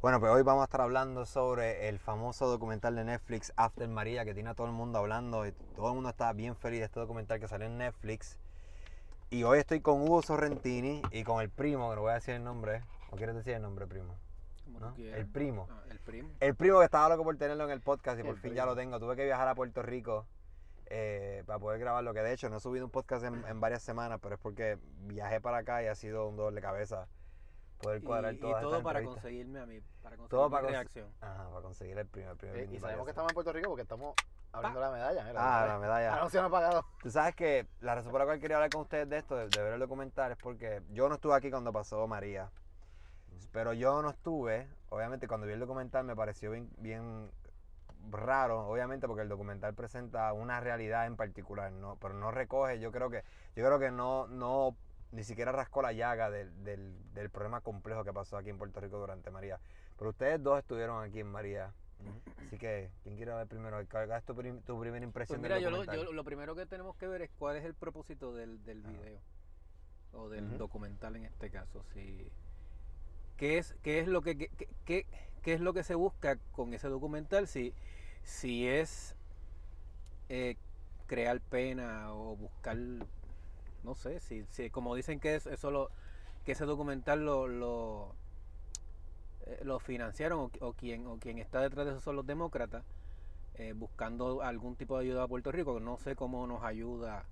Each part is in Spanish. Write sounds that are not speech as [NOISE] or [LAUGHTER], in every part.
Bueno, pues hoy vamos a estar hablando sobre el famoso documental de Netflix After María que tiene a todo el mundo hablando y todo el mundo está bien feliz de este documental que salió en Netflix. Y hoy estoy con Hugo Sorrentini y con el primo, que no voy a decir el nombre. ¿O quieres decir el nombre, primo? ¿No? El primo. Ah, el primo. El primo que estaba loco por tenerlo en el podcast y por El fin ya lo tengo. Tuve que viajar a Puerto Rico eh, para poder grabarlo, que de hecho no he subido un podcast en, en varias semanas, pero es porque viajé para acá y ha sido un dolor de cabeza poder Y, cuadrar y todas todo para entrevistas. conseguirme a mí, para conseguir Todo mi para cons- reacción. Ajá, para conseguir el primo, el primo Eh, y sabemos que estamos en Puerto Rico porque estamos abriendo la medalla. Mira, Ah, la medalla. Anuncio no pagado. Tú sabes que la razón por la cual quería hablar con ustedes de esto, de, de ver el documental, es porque yo no estuve aquí cuando pasó María. Pero yo no estuve, obviamente cuando vi el documental me pareció bien, bien raro, obviamente porque el documental presenta una realidad en particular, ¿no? pero no recoge, yo creo que, yo creo que no, no, ni siquiera rascó la llaga del, del, del problema complejo que pasó aquí en Puerto Rico durante María. Pero ustedes dos estuvieron aquí en María. Así que, ¿quién quiere ver primero? ¿Cuál es tu, prim- tu primera Pues impresión mira, del yo lo, documental? yo lo primero que tenemos que ver es cuál es el propósito del, del Ah. video. O del documental en este caso. Si, ¿qué, es, ¿Qué es lo que qué- qué es lo que se busca con ese documental? Si, si es eh, crear pena o buscar no sé, si, si como dicen que es eso lo, que ese documental lo, lo, eh, lo financiaron o, o quien o quien está detrás de eso son los demócratas eh, buscando algún tipo de ayuda a Puerto Rico no sé cómo nos ayuda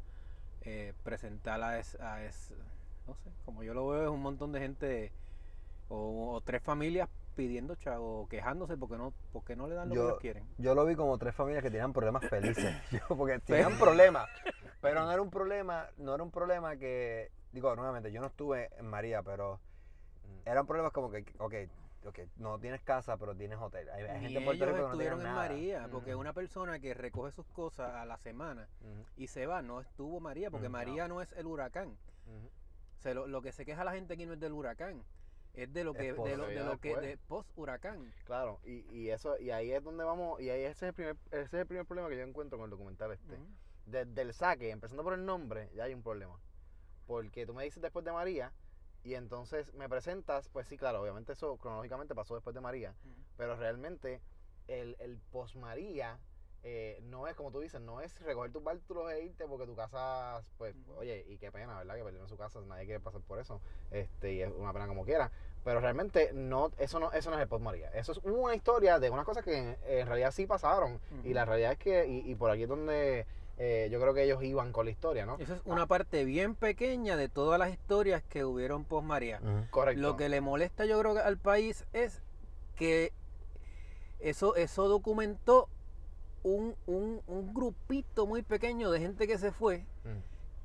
eh, presentar a es, a es- no sé como yo lo veo es un montón de gente o, o tres familias pidiendo chavo quejándose porque no porque no le dan lo Yo- que ellos quieren Yo lo vi como tres familias que tenían problemas felices. [LAUGHS] [LAUGHS] Yo, porque tenían problemas. Pero no era un problema, no era un problema que. Digo, nuevamente, yo no estuve en María, pero eran problemas como que, ok, ok, no tienes casa, pero tienes hotel. Hay, hay gente en Puerto ellos Rico que no estuvieron en nada. María porque Ujú. una persona que recoge sus cosas a la semana y se va no estuvo María porque Mm, no. María no es el huracán. O sea, lo, lo que se queja la gente aquí no es del huracán, es de lo que, de lo, de lo que, de post huracán. Claro, y, y eso, y ahí es donde vamos, y ahí ese es el primer, ese es el primer problema que yo encuentro con el documental este. Desde el saque, empezando por el nombre, ya hay un problema. Porque tú me dices después de María, y entonces me presentas, pues sí, claro, obviamente eso cronológicamente pasó después de María, pero realmente el, el post María eh, no es como tú dices, no es recoger tus bártulos e irte porque tu casa, pues, oye, y qué pena, ¿verdad? Que perdieron su casa, nadie quiere pasar por eso, este, y es una pena como quiera. Pero realmente no, eso no, eso no es el post María. Eso es una historia de unas cosas que en, en realidad sí pasaron. Y la realidad es que, y, y por aquí es donde eh, yo creo que ellos iban con la historia, ¿no? Esa es una parte bien pequeña de todas las historias que hubieron post María. Correcto. Lo que le molesta yo creo que al país es que eso, eso documentó un, un, un grupito muy pequeño de gente que se fue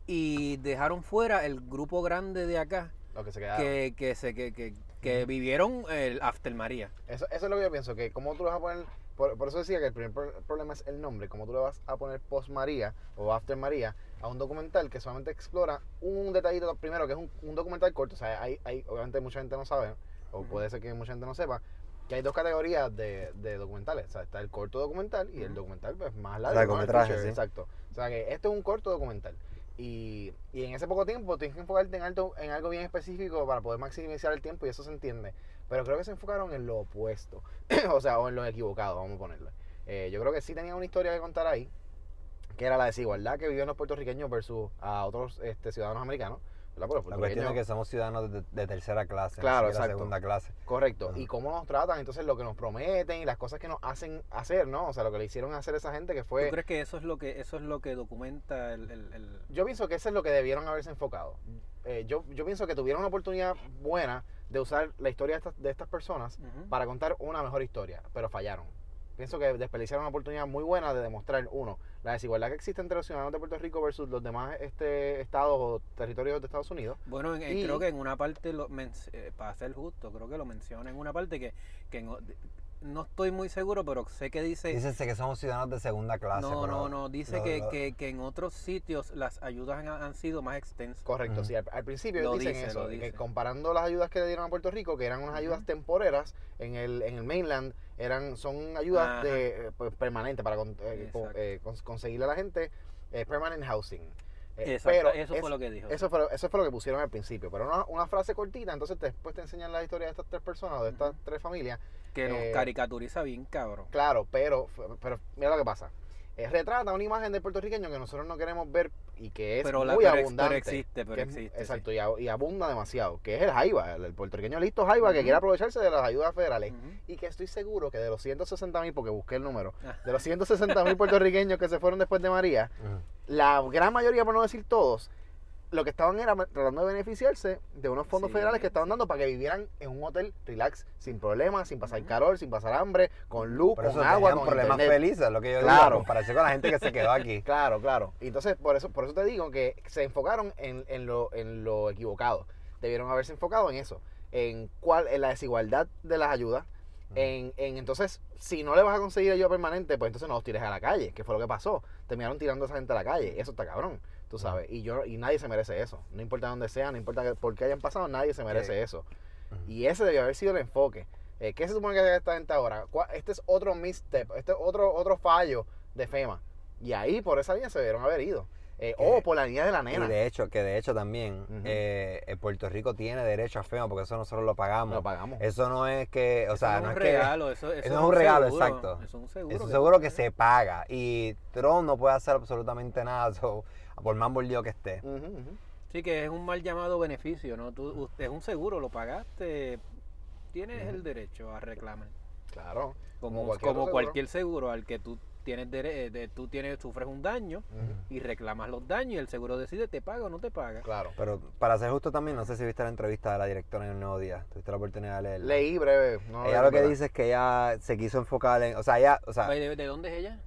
y dejaron fuera el grupo grande de acá lo que se quedaron. que, que, se, que, que, que vivieron el After María. Eso, eso es lo que yo pienso, que como tú vas a poner, por, por eso decía que el primer pro- problema es el nombre, como tú le vas a poner post María o after María a un documental que solamente explora un detallito primero, que es un, un documental corto, o sea, hay, hay, obviamente mucha gente no sabe, o puede ser que mucha gente no sepa, que hay dos categorías de, de documentales, o sea, está el corto documental y el documental pues, más largo. Largometraje, sí. Exacto. O sea, que este es un corto documental. Y, y en ese poco tiempo tienes que enfocarte en algo, en algo bien específico para poder maximizar el tiempo y eso se entiende. Pero creo que se enfocaron en lo opuesto. [CLEARS THROAT] o sea, o en lo equivocado, vamos a ponerlo. Eh, yo creo que sí tenían una historia que contar ahí, que era la desigualdad que vivían los puertorriqueños versus a otros este, ciudadanos americanos. ¿verdad? Porque los La cuestión es que somos ciudadanos de, de tercera clase, Claro, exacto. segunda clase. Correcto. Ajá. Y cómo nos tratan, entonces lo que nos prometen y las cosas que nos hacen hacer, ¿no? O sea, lo que le hicieron hacer a esa gente que ¿Tú fue... crees que eso es lo que eso es lo que documenta el, el- el- Yo pienso que eso es lo que debieron haberse enfocado. Eh, yo, yo pienso que tuvieron una oportunidad buena de usar la historia de estas, de estas personas para contar una mejor historia, pero fallaron. Pienso que desperdiciaron una oportunidad muy buena de demostrar, uno, la desigualdad que existe entre los ciudadanos de Puerto Rico versus los demás este, estados o territorios de Estados Unidos. Bueno, en- en- Y- creo que en una parte, lo men- eh, para ser justo, creo que lo menciona en una parte que, que en no estoy muy seguro, pero sé que dice... Dícense que somos ciudadanos de segunda clase. no, pero no, no, dice lo- que, lo- que, que en otros sitios las ayudas han, han sido más extensas. Correcto, Ujú. sí, al, al principio Lo dicen dice, eso, que dice. comparando las ayudas que le dieron a Puerto Rico, que eran unas ayudas Ujú. temporeras, en el, en el mainland eran, son ayudas Ajá. de, eh, pues, permanentes para con- eh, con- eh, cons- conseguirle a la gente eh, permanent housing. Exacto, pero eso es- fue lo que dijo. Eso fue, lo- eso fue lo que pusieron al principio, pero una, una frase cortita, entonces después te enseñan la historia de estas tres personas, o de estas tres familias. que nos eh, caricaturiza bien, cabrón. Claro, pero, pero mira lo que pasa. Eh, retrata una imagen del puertorriqueño que nosotros no queremos ver y que es Pero la- muy pero abundante. pero existe, pero es- existe, sí. Exacto, y, abunda demasiado, que es el jaiba, el, el puertorriqueño listo jaiba que quiere aprovecharse de las ayudas federales. Y que estoy seguro que de los 160 mil, porque busqué el número, Ah. de los 160 mil puertorriqueños que se fueron después de María, la gran mayoría, por no decir todos, lo que estaban era tratando de beneficiarse de unos fondos Sí, federales que estaban dando para que vivieran en un hotel relax, sin problemas, sin pasar calor, sin pasar hambre, con luz, Por con eso agua, con problemas internet. felices, lo que yo digo, Claro. en comparación con la gente que se quedó aquí. [LAUGHS] Claro, claro. Y entonces, por eso, por eso te digo que se enfocaron en, en lo, en lo equivocado. Debieron haberse enfocado en eso, en cuál, en la desigualdad de las ayudas. En, en entonces, si no le vas a conseguir ayuda permanente, pues entonces no los tires a la calle, que fue lo que pasó. Terminaron tirando a esa gente a la calle. Eso está cabrón, tú sabes. Y yo y nadie se merece eso. No importa dónde sea, no importa que- por qué hayan pasado, nadie se merece eso. Y ese debió haber sido el enfoque. Eh, ¿Qué se supone que esta gente ahora? ¿Cuál- Este es otro misstep, este es otro, otro fallo de FEMA. Y ahí por esa línea se debieron haber ido. Eh, Que- o por la línea de la Y nena. de hecho, que de hecho también eh, eh, Puerto Rico tiene derecho a FEMA porque eso nosotros lo pagamos. Lo pagamos. Eso no es que, o Eso sea, no es un que regalo, eso, eso no es un regalo, seguro, exacto. Eso es un seguro. Eso que seguro se paga y Trump no puede hacer absolutamente nada, [LAUGHS] so, por más mordido que esté. Sí, que es un mal llamado beneficio, ¿no? Tú, usted es un seguro, lo pagaste, tienes el derecho a reclamar. Claro. Como, cualquier como seguro. cualquier seguro al que tú tienes dere- eh, de- tú tienes sufres un daño y reclamas los daños y el seguro decide te paga o no te paga. Claro. Pero para ser justo también, no sé si viste la entrevista de la directora en el Nuevo Día. Tuviste la oportunidad de leerla. Leí breve. no ella lo que dice es que ella se quiso enfocar en, o sea, ella, o sea, ¿De, de dónde es ella?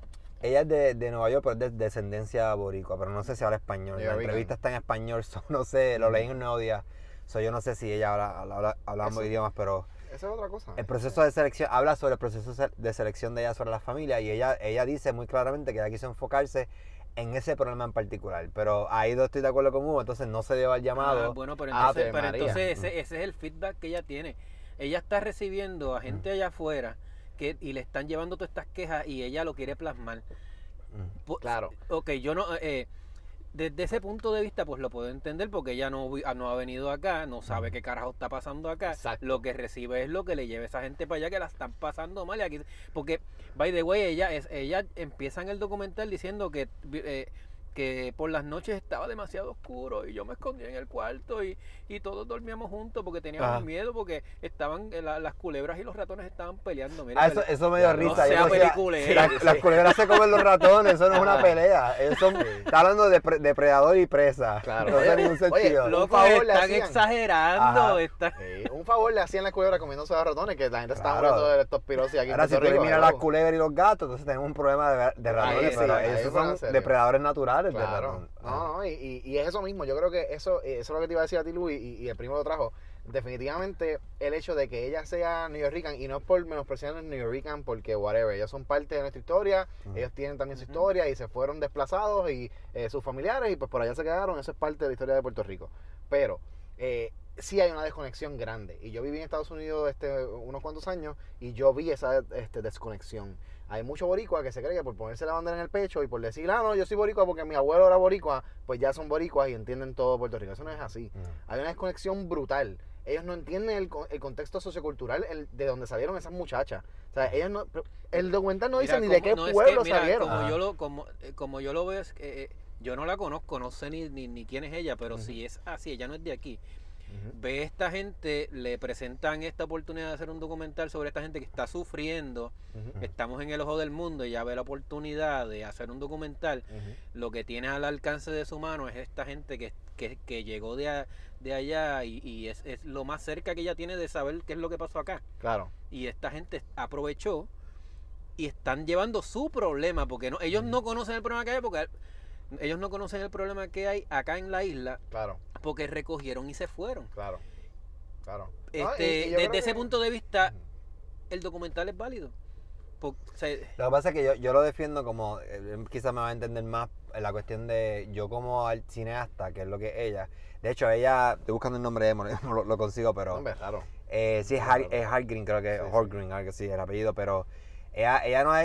ella es de, de Nueva York, pero es de descendencia boricua, pero no sé si habla español. La entrevista está en español, [LAUGHS] so, no sé, lo leí en el Nuevo Día. So, yo no sé si ella habla, habla, ambos idiomas, pero Esa es otra cosa. el proceso de selección, habla sobre el proceso de selección de ella sobre la familia y ella, ella dice muy claramente que ella quiso enfocarse en ese problema en particular. Pero ahí no estoy de acuerdo con Hugo, entonces no se dio al llamado. Ah, bueno, pero entonces, pero ese, ese es el feedback que ella tiene. Ella está recibiendo a gente allá afuera que, y le están llevando todas estas quejas y ella lo quiere plasmar. Mm. Claro. Ok, yo no... eh, desde ese punto de vista, pues lo puedo entender porque ella no, ah, no ha venido acá, no sabe qué carajo está pasando acá. Exacto. Lo que recibe es lo que le lleva esa gente para allá que la están pasando mal. Y aquí, porque, by the way, ella, es, ella empieza en el documental diciendo que, eh, que por las noches estaba demasiado oscuro y yo me escondía en el cuarto y, y todos dormíamos juntos porque teníamos Ajá. miedo porque estaban eh, la- las culebras y los ratones estaban peleando. Mira, Ah, eso, eso me dio No risa. sea Yo decía, peliculero. la- Sí. Las culebras se comen los ratones, eso no es una pelea. Son, está hablando de pre- depredador y presa. Claro. No tiene ningún Oye, sentido. Loco, favor le están hacían. exagerando. Ajá. están- Sí, un favor le hacían la culebra comiéndose los ratones, que la gente estaba Claro. muriendo de leptospirosis aquí Ahora, si tú eliminas las culebras y los gatos, entonces tenemos un problema de, de ratones, sí, pero ahí son depredadores naturales de Claro. ratón. No, no, y, y- y es eso mismo. Yo creo que eso, eso es lo que te iba a decir a ti, Luis, y, y el primo lo trajo. Definitivamente, el hecho de que ella sea New Yorkican, y no es por menospreciar a New Yorkican, porque whatever, ellos son parte de nuestra historia, ellos tienen también su historia y se fueron desplazados y eh, sus familiares, y pues por allá se quedaron. Eso es parte de la historia de Puerto Rico. Pero eh, sí hay una desconexión grande. Y yo viví en Estados Unidos este, unos cuantos años y yo vi esa este, desconexión. Hay mucho boricua que se cree que por ponerse la bandera en el pecho y por decir, ah, no, yo soy boricua porque mi abuelo era boricua, pues ya son boricuas y entienden todo Puerto Rico. Eso no es así. Mm. Hay una desconexión brutal. Ellos no entienden el, co- el contexto sociocultural el- de donde salieron esas muchachas. O sea, ellos no, pero el documental no dice Mira, ni de qué no, es que, pueblo mira, salieron. Como Ah. yo lo, como, eh, como yo lo veo, es que, eh, yo no la conozco, no sé ni, ni, ni quién es ella, pero si es así, ella no es de aquí. Ujú. Ve esta gente, le presentan esta oportunidad de hacer un documental sobre esta gente que está sufriendo. Estamos en el ojo del mundo, ella ve la oportunidad de hacer un documental. Lo que tiene al alcance de su mano es esta gente que, que, que llegó de, a- de allá y, y es, es lo más cerca que ella tiene de saber qué es lo que pasó acá. Claro. Y esta gente aprovechó y están llevando su problema, porque no, ellos no conocen el problema que hay, porque ellos no conocen el problema que hay acá en la isla, Claro. porque recogieron y se fueron. Claro. Claro. No, y- Este, y desde ese que- punto de vista, el documental es válido. Por- o sea, Lo que pasa es que yo, yo lo defiendo como, eh, quizás me va a entender más en la cuestión de yo como al cineasta, que es lo que es ella. De hecho, ella, estoy buscando el nombre de [LAUGHS] lo, lo consigo, pero Hombre, claro. eh, sí es, Har, es Hargreen, creo que, Sí, sí. Holgren, algo así, el apellido, pero Ella,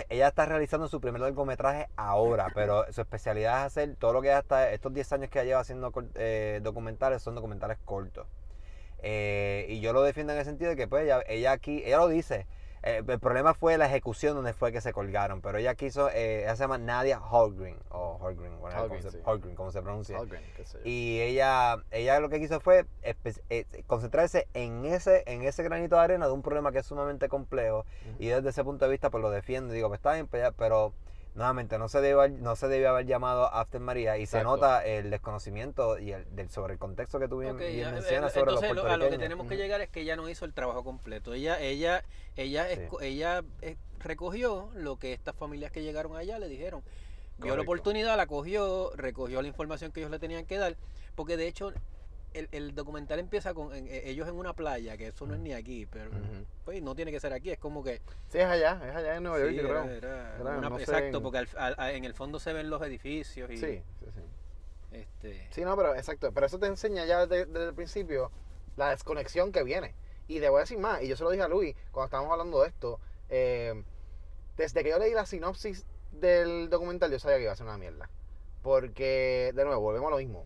ella, está realizando su primer largometraje ahora, pero su especialidad es hacer todo lo que está, estos 10 años que ella lleva haciendo eh, documentales son documentales cortos. Eh, y yo lo defiendo en el sentido de que pues ella aquí, ella lo dice, eh, el problema fue la ejecución donde fue que se colgaron, pero ella quiso, eh, ella se llama Nadia Holgren, o Holgren, Holgren, como se- sí. Holgren, como se pronuncia. Algren, qué sé yo. Y ella, ella lo que quiso fue eh, concentrarse en ese, en ese granito de arena de un problema que es sumamente complejo. Y desde ese punto de vista, pues lo defiendo. Digo, pues está bien, pues, pero nuevamente no se debe, haber- no se debe haber llamado After María. Y se nota el desconocimiento y el, del, sobre el contexto que tú bien, Ok, bien mencionas eh, sobre los entonces lo- a lo que puertorriqueños. tenemos que llegar es que ella no hizo el trabajo completo. Ella, ella, ella, Sí. ella eh, recogió lo que estas familias que llegaron allá le dijeron. Vio la Correcto. oportunidad, la cogió, recogió la información que ellos le tenían que dar, porque de hecho el, el documental empieza con en- eh, ellos en una playa, que eso no es ni aquí, pero pues no tiene que ser aquí, es como que Sí, es allá, es allá en Nueva York, sí, era- creo. era Era, una- no sé, exacto, en- porque al- al- al- en el fondo se ven los edificios y Sí, sí, sí. este Sí, no, pero exacto. Pero eso te enseña ya desde, desde el principio la desconexión que viene. Y te voy a decir más, y yo se lo dije a Luis cuando estábamos hablando de esto. eh, desde que yo leí la sinopsis del documental, yo sabía que iba a ser una mierda. Porque, de nuevo, volvemos a lo mismo.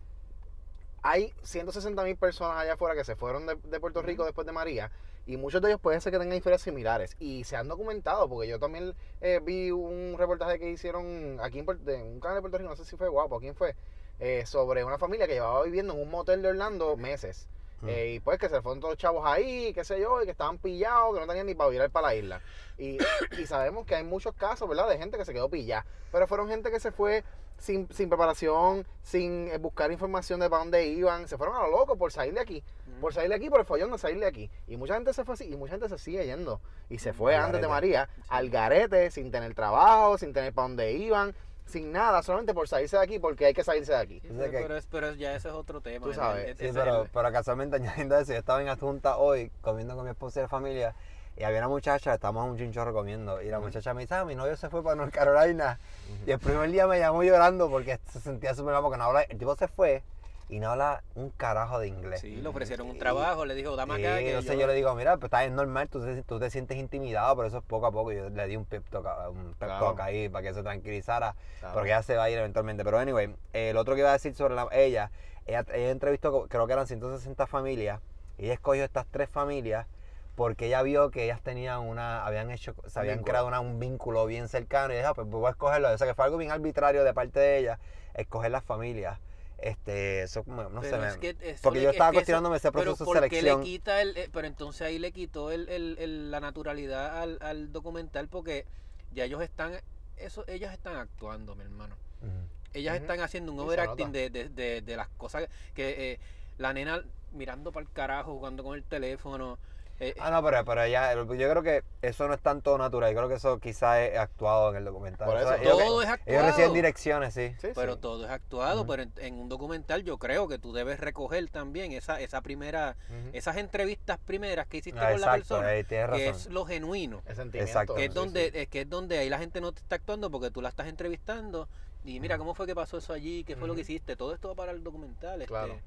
Hay 160 mil personas allá afuera que se fueron de, de Puerto Rico después de María. Y muchos de ellos pueden ser que tengan historias similares. Y se han documentado, porque yo también eh, vi un reportaje que hicieron aquí en, de un canal de Puerto Rico, no sé si fue guapo, ¿quién fue? Eh, sobre una familia que llevaba viviendo en un motel de Orlando meses. Eh, y pues que se fueron todos los chavos ahí, qué sé yo, y que estaban pillados, que no tenían ni para virar para la isla. Y, y sabemos que hay muchos casos, ¿verdad? De gente que se quedó pillada. Pero fueron gente que se fue sin, sin preparación, sin eh, buscar información de para dónde iban. Se fueron a lo loco por salir de aquí. Por salir de aquí, por el follón de salir de aquí. Y mucha gente se fue así, y mucha gente se sigue yendo. Y se fue Al antes de. María, al garete, sin tener trabajo, sin tener para dónde iban, sin nada, solamente por salirse de aquí, porque hay que salirse de aquí. Sí, pero, que- pero es- pero ya ese es otro tema. Tú el- sabes. el- Sí, pero, el- pero casualmente [LAUGHS] añadiendo eso, yo estaba en adjunta hoy comiendo con mi esposa y la familia y había una muchacha, estábamos un chinchorro comiendo y la muchacha me dice, ah, mi novio se fue para North Carolina y el primer día me llamó llorando porque se sentía súper mal porque no habla, el tipo se fue y no habla un carajo de inglés. Sí, le ofrecieron un Y- trabajo, le dijo, dame acá. Sí, que entonces yo, le digo, mira, pues está bien normal, tú te, tú te sientes intimidado, pero eso es poco a poco. Yo le di un pep talk, un pep Claro. ahí para que se tranquilizara, Claro. porque ella se va a ir eventualmente. Pero anyway, el otro que iba a decir sobre la- ella, ella, ella entrevistó, creo que eran 160 familias, y ella escogió estas tres familias porque ella vio que ellas tenían una, habían hecho, se habían vínculo. creado una- un vínculo bien cercano, y ella, ah, pues voy a escogerlo. O sea, que fue algo bien arbitrario de parte de ella, escoger las familias. Este, eso como, no sé, Pero es que eso porque yo es estaba eso- cuestionándome ese pero proceso de ¿por qué selección. le quita el, eh, pero entonces ahí le quitó el, el- el- la naturalidad al, al documental porque ya ellos están, eso, ellas están actuando, mi hermano. Ellas están haciendo un overacting de, de, de, de las cosas que eh, la nena mirando para el carajo, jugando con el teléfono. Eh, Ah, no, pero, pero ella, yo creo que eso no es tanto natural. Yo creo que eso quizás es actuado en el documental. Por O sea, eso, ellos- todo es Ellos actuado. reciben direcciones, sí. Sí, pero sí. todo es actuado, pero en, en un documental yo creo que tú debes recoger también esa, esa primera, esas entrevistas primeras que hiciste Ah, con la exacto, persona, ahí tienes que razón. es lo genuino. El sentimiento. Exacto. que es donde sí. es que es donde ahí la gente no te está actuando porque tú la estás entrevistando y mira cómo fue que pasó eso allí qué fue lo que hiciste todo esto va para el documental este, Claro.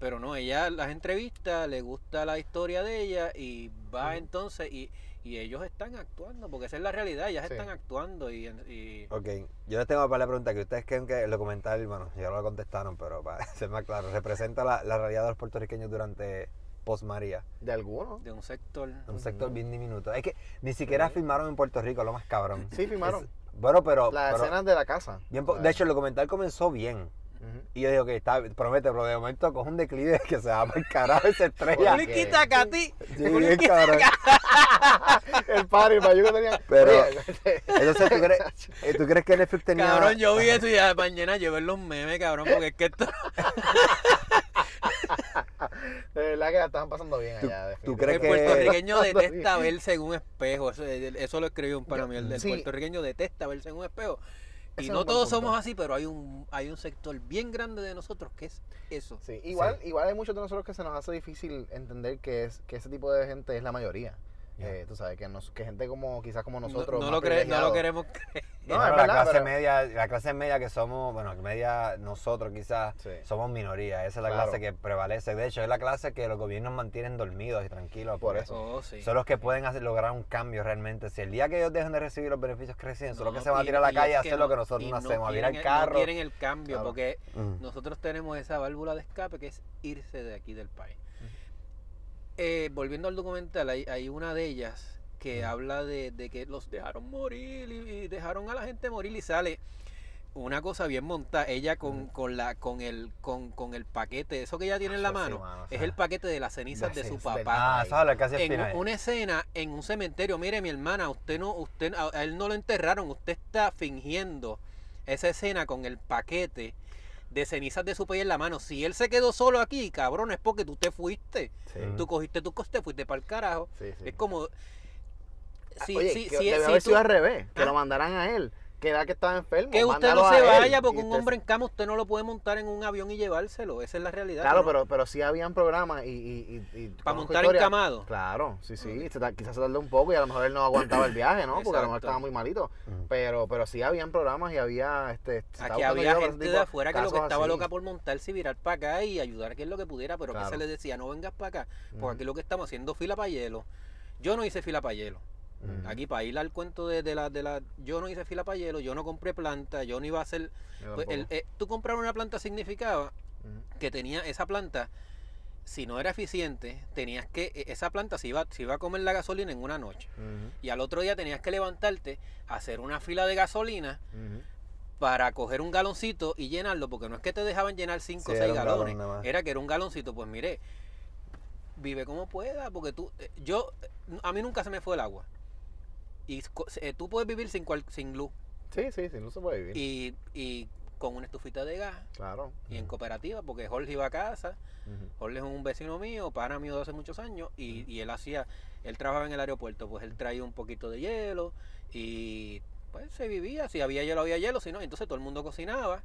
Pero no ella las entrevista le gusta la historia de ella y va entonces y, y ellos están actuando porque esa es la realidad ellas Sí. están actuando y, y- Ok, yo les tengo para la pregunta que ustedes creen que el documental, bueno, ya lo contestaron, pero para [LAUGHS] ser más claro, representa la, la realidad de los puertorriqueños durante post María. De algunos. de un sector Un sector bien diminuto. Es que ni siquiera Sí. filmaron en Puerto Rico, lo más cabrón. Sí, filmaron. Es- bueno, pero. Las pero escenas de la casa. bien po- O sea, de hecho, el documental comenzó bien. Y yo digo que está, promete, pero de momento coge un declive [LAUGHS] que se va para el carajo y se estrella. Juliquita Cati Sí, bien cabrón. [LAUGHS] el party, el payo que tenía. Pero- [LAUGHS] Entonces, ¿tú crees, eh, ¿tú crees que Netflix tenía. cabrón yo vi eso y ya mañana yo ver los memes cabrón porque es que esto de verdad que la estaban pasando bien ¿Tú- allá. tú el crees que- puertorriqueño detesta bien. verse en un espejo eso, eso lo escribió un pana Yo- mío el, el sí. puertorriqueño detesta verse en un espejo y no todos punto. somos así pero hay un hay un sector bien grande de nosotros que es eso Sí, igual, igual hay muchos de nosotros que se nos hace difícil entender que es que ese tipo de gente es la mayoría. Eh, tú sabes, que, nos, que gente como quizás como No- nosotros. no, lo cre- no lo queremos creer No, Claro, es la verdad, clase pero- media, la clase media que somos, bueno, media nosotros quizás Sí. somos minoría, esa es la Claro. clase que prevalece. De hecho, es la clase que los gobiernos mantienen dormidos y tranquilos. Por eso. Oh, sí. Son los que pueden hacer, lograr un cambio realmente. Si el día que ellos dejen de recibir los beneficios que reciben, son los No, que se van a tirar a la calle a hacer lo que nosotros no hacemos, a virar el el- carro. No quieren el cambio Claro. porque Mm. nosotros tenemos esa válvula de escape que es irse de aquí del país. Eh, volviendo al documental, hay, hay una de ellas que habla de, de que los dejaron morir y, y dejaron a la gente morir y sale una cosa bien montada. Ella con, con la con el con, con el paquete, eso que ella tiene en la sí, mano, es el paquete de las cenizas de de su papá. Ah, que hace el En final. una escena en un cementerio, mire mi hermana, usted no, usted, a a él no lo enterraron, usted está fingiendo esa escena con el paquete de cenizas de su país en la mano. Si él se quedó solo aquí, cabrón, es porque tú te fuiste. Sí. Tú cogiste tu coste, fuiste para el carajo. Sí, sí. Es como. Si, Oye, si, que si- debe haber tú- sido al revés, que ¿Ah? lo mandaran a él, que era que estaba enfermo. que usted no se vaya porque un usted- hombre en cama usted no lo puede montar en un avión y llevárselo. Esa es la realidad. Claro, ¿no? pero, pero sí habían programas y... y, y, y Para montar historias- encamado. Claro, sí, sí, se quizás se tardó un poco y a lo mejor él no aguantaba el viaje, ¿no? Porque a lo mejor estaba muy malito. Pero, pero sí habían programas y había... Este, Aquí había gente tipo de afuera que lo que estaba así. loca por montarse y virar para acá y ayudar que es lo que pudiera, pero Claro. que se le decía, no vengas para acá, porque aquí lo que estamos haciendo fila para hielo. Yo no hice fila para hielo. Aquí para ir al cuento de, de la, de la... Yo no hice fila para hielo, yo no compré planta, yo no iba a hacer... Pues, el- eh, tú comprar una planta significaba que tenía esa planta, si no era eficiente, tenías que... e- Esa planta se iba, se iba a comer la gasolina en una noche. Y al otro día tenías que levantarte, hacer una fila de gasolina para coger un galoncito y llenarlo, porque no es que te dejaban llenar 5 Sí, o era 6 un galón galones, era que era un galoncito, pues mire, vive como pueda, porque tú, eh, yo, a mí nunca se me fue el agua. Y eh, tú puedes vivir sin, cual- sin luz Sí, sí, sí, no se puede vivir. y, y con una estufita de gas Claro. y en cooperativa, porque Jorge iba a casa. Jorge es un vecino mío, pana mío de hace muchos años, y, y él hacía, él trabajaba en el aeropuerto, pues él traía un poquito de hielo y pues se vivía, si había hielo había hielo, si no, entonces todo el mundo cocinaba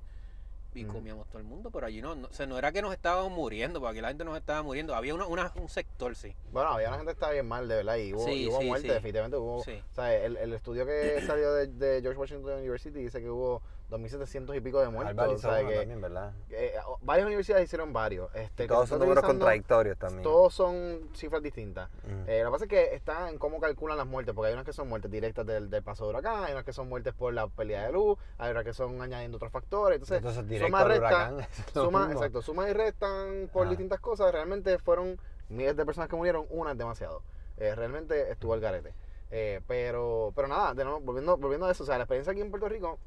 y comíamos todo el mundo, pero allí no, no, o sea, no era que nos estábamos muriendo, porque aquí la gente nos estaba muriendo, había una, una- un sector, sí. Bueno, había una gente que estaba bien mal, de verdad, y hubo, Sí, y hubo sí, muerte, sí. definitivamente hubo. Sí. O sea, el, el estudio que salió de, de George Washington University dice que hubo 2.700 y pico de muertos. O sea, que, también, ¿verdad? eh, varias universidades hicieron varios. Este, todos son números contradictorios también. Todos son cifras distintas. Mm. Eh, lo que pasa es que está en cómo calculan las muertes, porque hay unas que son muertes directas del, del paso de huracán, hay unas que son muertes por la pérdida de luz, hay otras que son añadiendo otros factores. Entonces, Entonces, suma, resta, [LAUGHS] suma, exacto, suma y restan por distintas cosas. Realmente fueron miles de personas que murieron, una es demasiado. Eh, realmente estuvo al garete. Pero, pero nada, de nuevo, volviendo, volviendo a eso, o sea, la experiencia aquí en Puerto Rico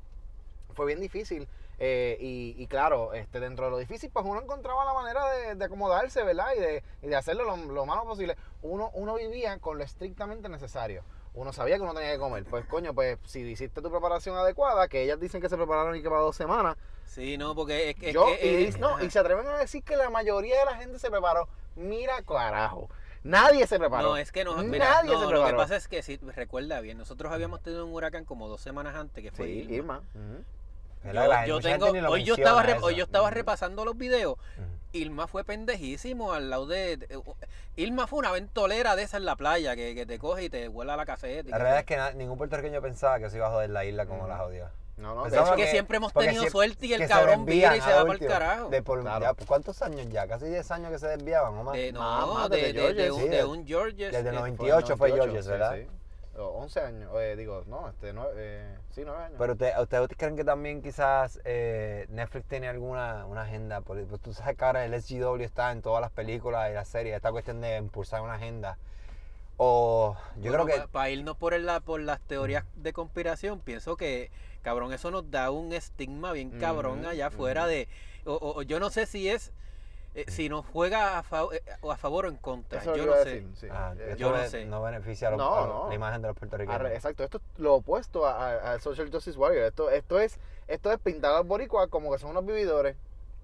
fue bien difícil. eh, y, y claro, este, dentro de lo difícil, pues uno encontraba la manera de, de acomodarse, ¿verdad? Y de, y de hacerlo lo, lo más posible. Uno, uno vivía con lo estrictamente necesario. Uno sabía que uno tenía que comer. Pues coño, pues si hiciste tu preparación adecuada, que ellas dicen que se prepararon y que para dos semanas, Sí, no, porque es, que- es yo, que... y, eh, no, y se atreven a decir que la mayoría de la gente se preparó. Mira, carajo. Nadie se preparó. No, es que no, mira, Nadie no, se lo que preparó. pasa es que si recuerda bien, nosotros habíamos tenido un huracán como dos semanas antes que fue Sí, Irma. Yo, tengo, hoy yo estaba re- hoy yo estaba repasando los videos. Irma fue pendejísimo al lado de, Irma fue una ventolera de esa en la playa que, que te coge y te vuela la caseta. La realidad es que na- ningún puertorriqueño pensaba que se iba a joder la isla como Ujú. la jodió. No, no, de Pensaba hecho, que siempre hemos tenido suerte y el cabrón vira y se va pa'l último. carajo. De por, Claro. ya, ¿Cuántos años ya? Casi 10 años que se desviaban o más. de, no, Más, más, de, desde de- de Georges, un, sí, de de- un Georges. desde eh, 98 fue 98, Georges, sí, ¿verdad? sí. O 11 años, eh, digo, no, este, nueve, eh, sí, 9 años. Pero usted- ustedes creen que también quizás eh, Netflix tiene alguna una agenda, porque pues, tú sabes que ahora el SGW está en todas las películas y las series, esta cuestión de impulsar una agenda. O yo creo que... Para irnos por, el, por las teorías de conspiración, pienso que, cabrón, eso nos da un estigma bien cabrón allá afuera de... O yo no sé si es... eh, si nos juega a, fa- eh, o a favor o en contra. Eso yo no sé. decir, sí. ah, esto yo no sé. no beneficia a, los- No, a no. la imagen de los puertorriqueños. Exacto, esto es lo opuesto al Social Justice Warrior. Esto, esto, es, esto es pintar a los boricuas como que son unos vividores.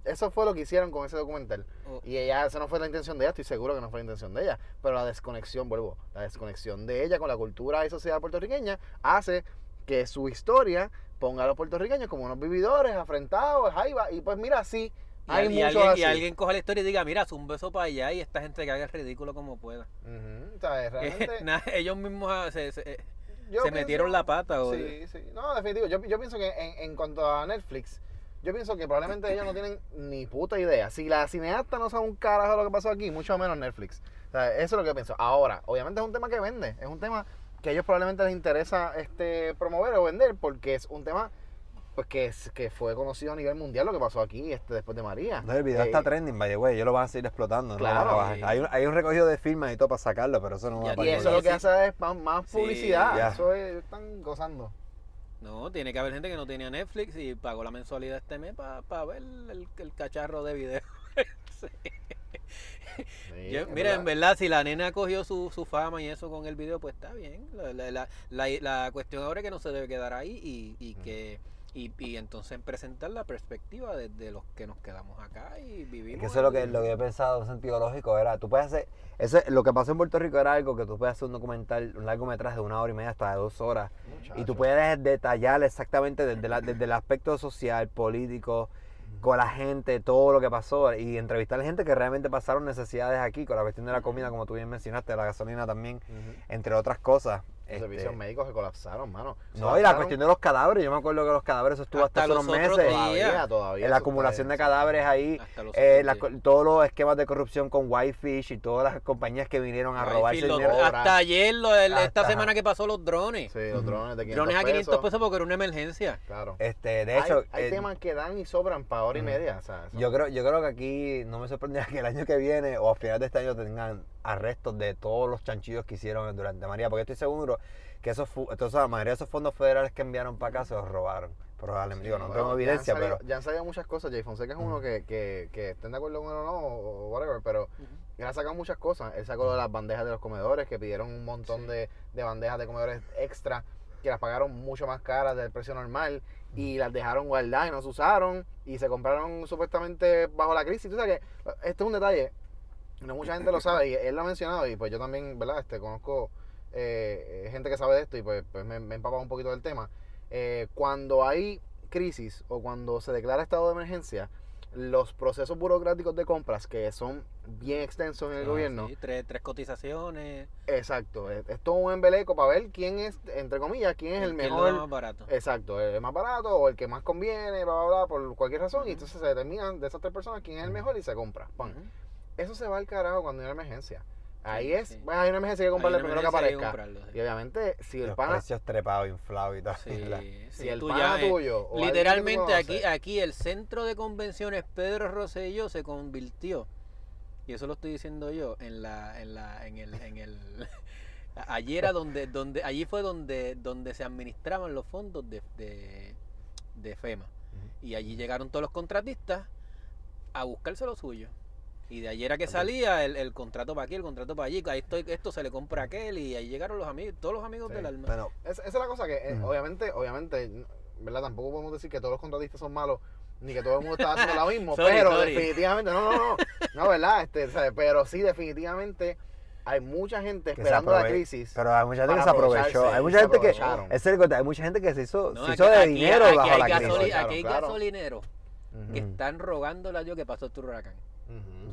Eso fue lo que hicieron con ese documental. O- Y ella, esa no fue la intención de ella, estoy seguro que no fue la intención de ella. Pero la desconexión, vuelvo, la desconexión de ella con la cultura y sociedad puertorriqueña hace que su historia ponga a los puertorriqueños como unos vividores, afrentados, jaiba. Y pues mira, sí, y, hay alguien, así. y alguien coja la historia y diga, mira, haz un beso para allá y esta gente que haga el ridículo como pueda. ¿sabes? Que [LAUGHS] Realmente, ellos mismos ah, se- se- eh, se metieron la pata. O, Sí, sí. No, definitivo. Yo, yo pienso que en, en cuanto a Netflix, yo pienso que probablemente ellos no tienen ni puta idea. Si la cineasta no sabe un carajo de lo que pasó aquí, mucho menos Netflix. O sea, eso es lo que yo pienso. Ahora, obviamente es un tema que vende. Es un tema que a ellos probablemente les interesa este promover o vender porque es un tema pues que, que fue conocido a nivel mundial lo que pasó aquí este después de María. No, el video Eh, está trending, vaya, güey. Ellos lo van a seguir explotando. no a Claro. Hay, un, hay un recogido de firmas y todo para sacarlo, pero eso no va a Y pasar. eso lo que hace es más, más Sí, publicidad. ya. Eso es, están gozando. No, tiene que haber gente que no tenía Netflix y pagó la mensualidad este mes para ver el, el cacharro de video. [LAUGHS] Sí. Sí, Yo- es mira, verdad. en verdad, si la nena cogió su, su fama y eso con el video, pues está bien. La, la, la, la, la cuestión ahora es que no se debe quedar ahí y, y que y, y entonces presentar la perspectiva de, de los que nos quedamos acá y Es vivimos. que eso es lo que, lo que yo he pensado en sentido lógico, era, tú puedes hacer, eso, es- lo que pasó en Puerto Rico era algo que tú puedes hacer un documental, un largometraje de una hora y media hasta de dos horas, y tú puedes detallar exactamente desde, la- desde el aspecto social, político, con la gente, todo lo que pasó, y entrevistar a gente que realmente pasaron necesidades aquí, con la cuestión de la comida, como tú bien mencionaste, la gasolina también, entre otras cosas. Los Este, servicios médicos que colapsaron, mano. no, y la cuestión de los cadáveres, yo me acuerdo que los cadáveres eso estuvo hasta, Hasta hace unos meses. Todavía, todavía. En la acumulación de cadáveres ahí, hasta los eh, todos los esquemas de corrupción con Whitefish y todas las compañías que vinieron a sí, los- dinero. Hasta ayer, lo esta semana que pasó, los drones. Sí, los drones de 500 drones a 500 pesos. pesos porque era una emergencia. Claro. Este, de hecho, hay, eh, temas que dan y sobran para hora y media. o sea, eso- yo creo, yo creo que aquí no me sorprendería [LAUGHS] que el año que viene o a finales de este año tengan arrestos de todos los chanchillos que hicieron durante María, porque estoy seguro que esos, entonces, la mayoría de esos fondos federales que enviaron para acá se los robaron. Probablemente, digo, no Bueno, tengo ya evidencia, salido- pero Ya han salido muchas cosas. Jay Fonseca es uno Ujú. que, que, que estén de acuerdo con él o no, o whatever, pero él ha sacado muchas cosas. Él sacó de las bandejas de los comedores, que pidieron un montón Sí. de, de bandejas de comedores extra, que las pagaron mucho más caras del precio normal, y las dejaron guardadas y no se usaron, y se compraron supuestamente bajo la crisis. Tú sabes que este es un detalle, no mucha gente lo sabe, y él lo ha mencionado, y pues yo también, ¿verdad? Este, conozco eh, gente que sabe de esto, y pues, pues me, me he empapado un poquito del tema. Eh, cuando hay crisis o cuando se declara estado de emergencia, los procesos burocráticos de compras que son bien extensos en el Ah, gobierno, Sí, tres, tres cotizaciones. exacto, es, es todo un embeleco para ver quién es, entre comillas, quién es el ¿quién lo da mejor, más barato. exacto, el más barato o el que más conviene, bla, bla, bla, por cualquier razón, y Ujú. entonces se determinan de esas tres personas quién es el mejor y se compra. Pam. Ujú. Eso se va al carajo cuando hay una emergencia. Ahí es, sí. bueno, hay una emergencia hay que comprarle primero que emergencia, hay que aparezca. comprarlo, sí. Y obviamente, si el los pana, precios trepados, inflados y todo. Sí, [LAUGHS] si el tú pana ya, tuyo, tú literalmente aquí, aquí el centro de convenciones Pedro Rosselló se convirtió, y eso lo estoy diciendo yo, en la, en la, en el, en el [LAUGHS] allí era donde, donde, allí fue donde, donde se administraban los fondos de, de, de FEMA. Y allí llegaron todos los contratistas a buscarse lo suyo. Y de allí era que salía el, el contrato para aquí, el contrato para allí, ahí estoy, esto se le compra a aquel, y ahí llegaron los amigos, todos los amigos Sí. del alma. Bueno, Es- esa es la cosa que, eh, obviamente, obviamente, ¿verdad? Tampoco podemos decir que todos los contratistas son malos, ni que todo el mundo está haciendo lo [LAUGHS] mismo, Sorry, pero sorry. definitivamente, no, no, no, no, ¿verdad? Este, ¿sabes? Pero sí, definitivamente, hay mucha gente que esperando la crisis. Pero hay mucha gente que se aprovechó. Hay mucha gente que. Es el hay mucha gente que se hizo, No, se aquí- hizo de aquí- dinero aquí bajo hay la gasoli- crisis. Aquí hay claro. gasolineros que están rogándole a Dios que pasó este huracán.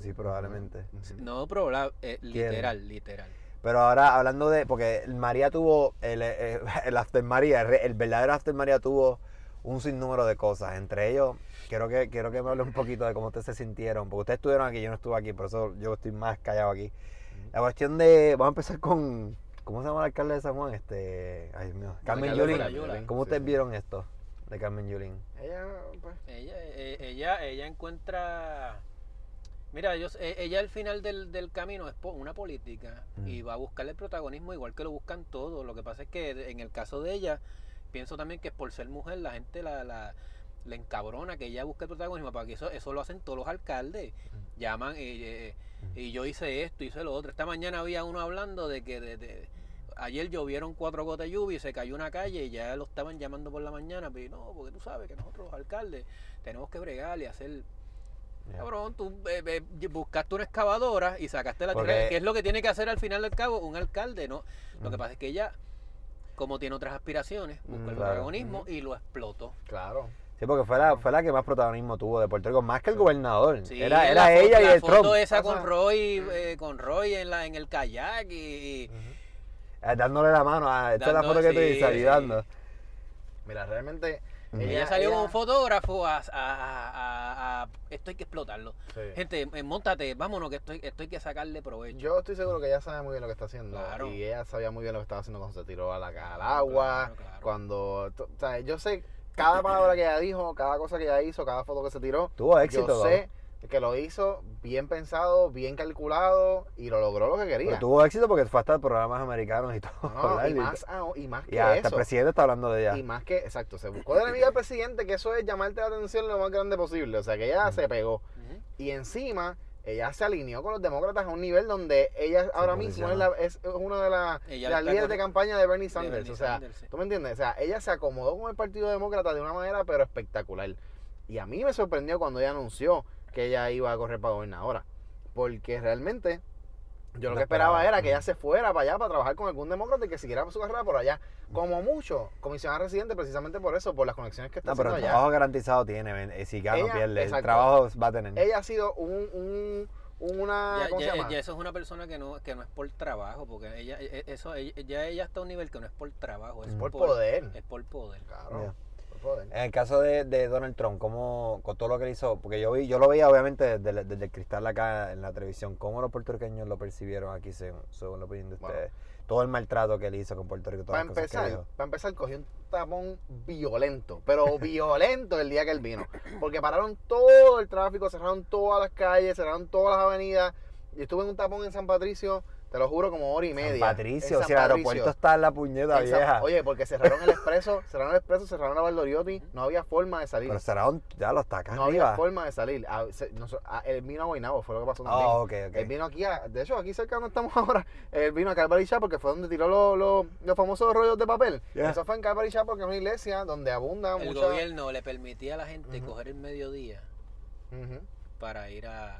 Sí, probablemente. No, pero la- eh, literal, literal. Pero ahora hablando de, porque María tuvo, el, eh, [LAUGHS] el After María, el, verdadero After María tuvo un sinnúmero de cosas. Entre ellos, quiero que, quiero que me hable un poquito de cómo ustedes se sintieron, porque ustedes estuvieron aquí, yo no estuve aquí, por eso yo estoy más callado aquí. La cuestión de, vamos a empezar con, ¿cómo se llama el alcalde de San Juan? Este, ay Dios mío, Carmen Yulín. ¿Cómo ustedes sí. vieron esto de Carmen Yulín? Ella, pues, Ella, eh, ella, ella encuentra. Mira, ellos, eh, ella al final del, del camino es una política Mm. y va a buscarle el protagonismo igual que lo buscan todos. Lo que pasa es que en el caso de ella, pienso también que por ser mujer la gente la, la, la encabrona que ella busque el protagonismo, para que eso, eso lo hacen todos los alcaldes. Llaman y, eh, y yo hice esto, hice lo otro. Esta mañana había uno hablando de que de, de- ayer llovieron cuatro gotas de lluvia y se cayó una calle y ya lo estaban llamando por la mañana, pero no, porque tú sabes que nosotros los alcaldes tenemos que bregar y hacer Cabrón, tú eh, eh, buscaste una excavadora y sacaste la Porque- tierra, que es lo que tiene que hacer al final del cabo un alcalde, ¿no? Lo que pasa es que ella, como tiene otras aspiraciones, buscó Mm, el claro. protagonismo y lo explotó. claro. Sí, porque fue la, fue la que más protagonismo tuvo de Puerto Rico, más que el gobernador. Sí, era la era ella y la el foto Trump. esa con Roy, eh, con Roy en la en el kayak y, eh, dándole la mano. A, esta es la foto que tú sí, dices, sí. ayudando. Mira, realmente. Ella, salió con un fotógrafo a, a- a- a- a- Esto hay que explotarlo. Sí. Gente, eh, montate, vámonos, que esto, hay- esto hay que sacarle provecho. Yo estoy seguro que ella sabe muy bien lo que está haciendo. Claro. Y ella sabía muy bien lo que estaba haciendo cuando se tiró a la, al agua. Claro, claro. Cuando. O sea, yo sé cada palabra que ella dijo, cada cosa que ella hizo, cada foto que se tiró. Tuvo éxito. yo ¿no? Que lo hizo bien pensado, bien calculado y lo logró lo que Pero quería. tuvo éxito porque fue hasta programas americanos y todo. No, [LAUGHS] y, más, y más Y que hasta el eso. presidente está hablando de ella. Y más que, exacto, se buscó de enemiga al presidente, que eso es llamarte la atención lo más grande posible. O sea, que ella se pegó. Y encima, ella se alineó con los demócratas a un nivel donde ella ahora mismo es, la- es una de las líderes con- de campaña de Bernie de Sanders. Bernie o sea, Sanders, sí. ¿tú me entiendes? O sea, ella se acomodó con el Partido Demócrata de una manera pero espectacular. Y a mí me sorprendió cuando ella anunció que ella iba a correr para gobernadora. Porque realmente yo lo que esperaba esperaba. era que ella se fuera para allá para trabajar con algún demócrata y que siguiera su carrera por allá. Como mucho, comisionada residente precisamente por eso, por las conexiones que está No, pero el haciendo allá. trabajo garantizado tiene. eh, Si gana Ella- pierde. El trabajo va a tener. Ella ha sido un, un- una... Ya, ¿Cómo se ya- llama? ya eso es una persona que no, que no es por trabajo, porque ella, e- eso, ella- ya ella está a un nivel que no es por trabajo, es por poder. Es por poder. Claro. Por poder. En el caso de, de Donald Trump, ¿cómo, con todo lo que él hizo? Porque yo vi, yo lo veía obviamente desde, el- desde el cristal acá en la televisión. ¿Cómo los puertorriqueños lo percibieron aquí según, según la opinión de Bueno. ustedes? Todo el maltrato que él hizo con Puerto Rico, todas Para las cosas que empezar, dijo. para empezar, cogió un tapón violento, pero [LAUGHS] violento el día que él vino. Porque pararon todo el tráfico, cerraron todas las calles, cerraron todas las avenidas. Y estuve en un tapón en San Patricio, te lo juro, como hora y media. San Patricio, En si el San aeropuerto está en la puñeta En San- vieja. Oye, porque cerraron el expreso, [LAUGHS] cerraron el expreso, cerraron la Valdoriotti, no había forma de salir. pero cerraron ya los tacas no había forma de salir. Ah, se- noso- ah, él vino a Guaynabo, fue lo que pasó también. Oh, ok, ok. Él vino aquí, a- de hecho, aquí cerca donde estamos [LAUGHS] ahora, él vino a Calvary Chapel, porque fue donde tiró los, los, los famosos rollos de papel. Yeah. Eso fue en Calvary Chapel, que es una iglesia donde abunda El mucha... gobierno le permitía a la gente coger el mediodía para ir a,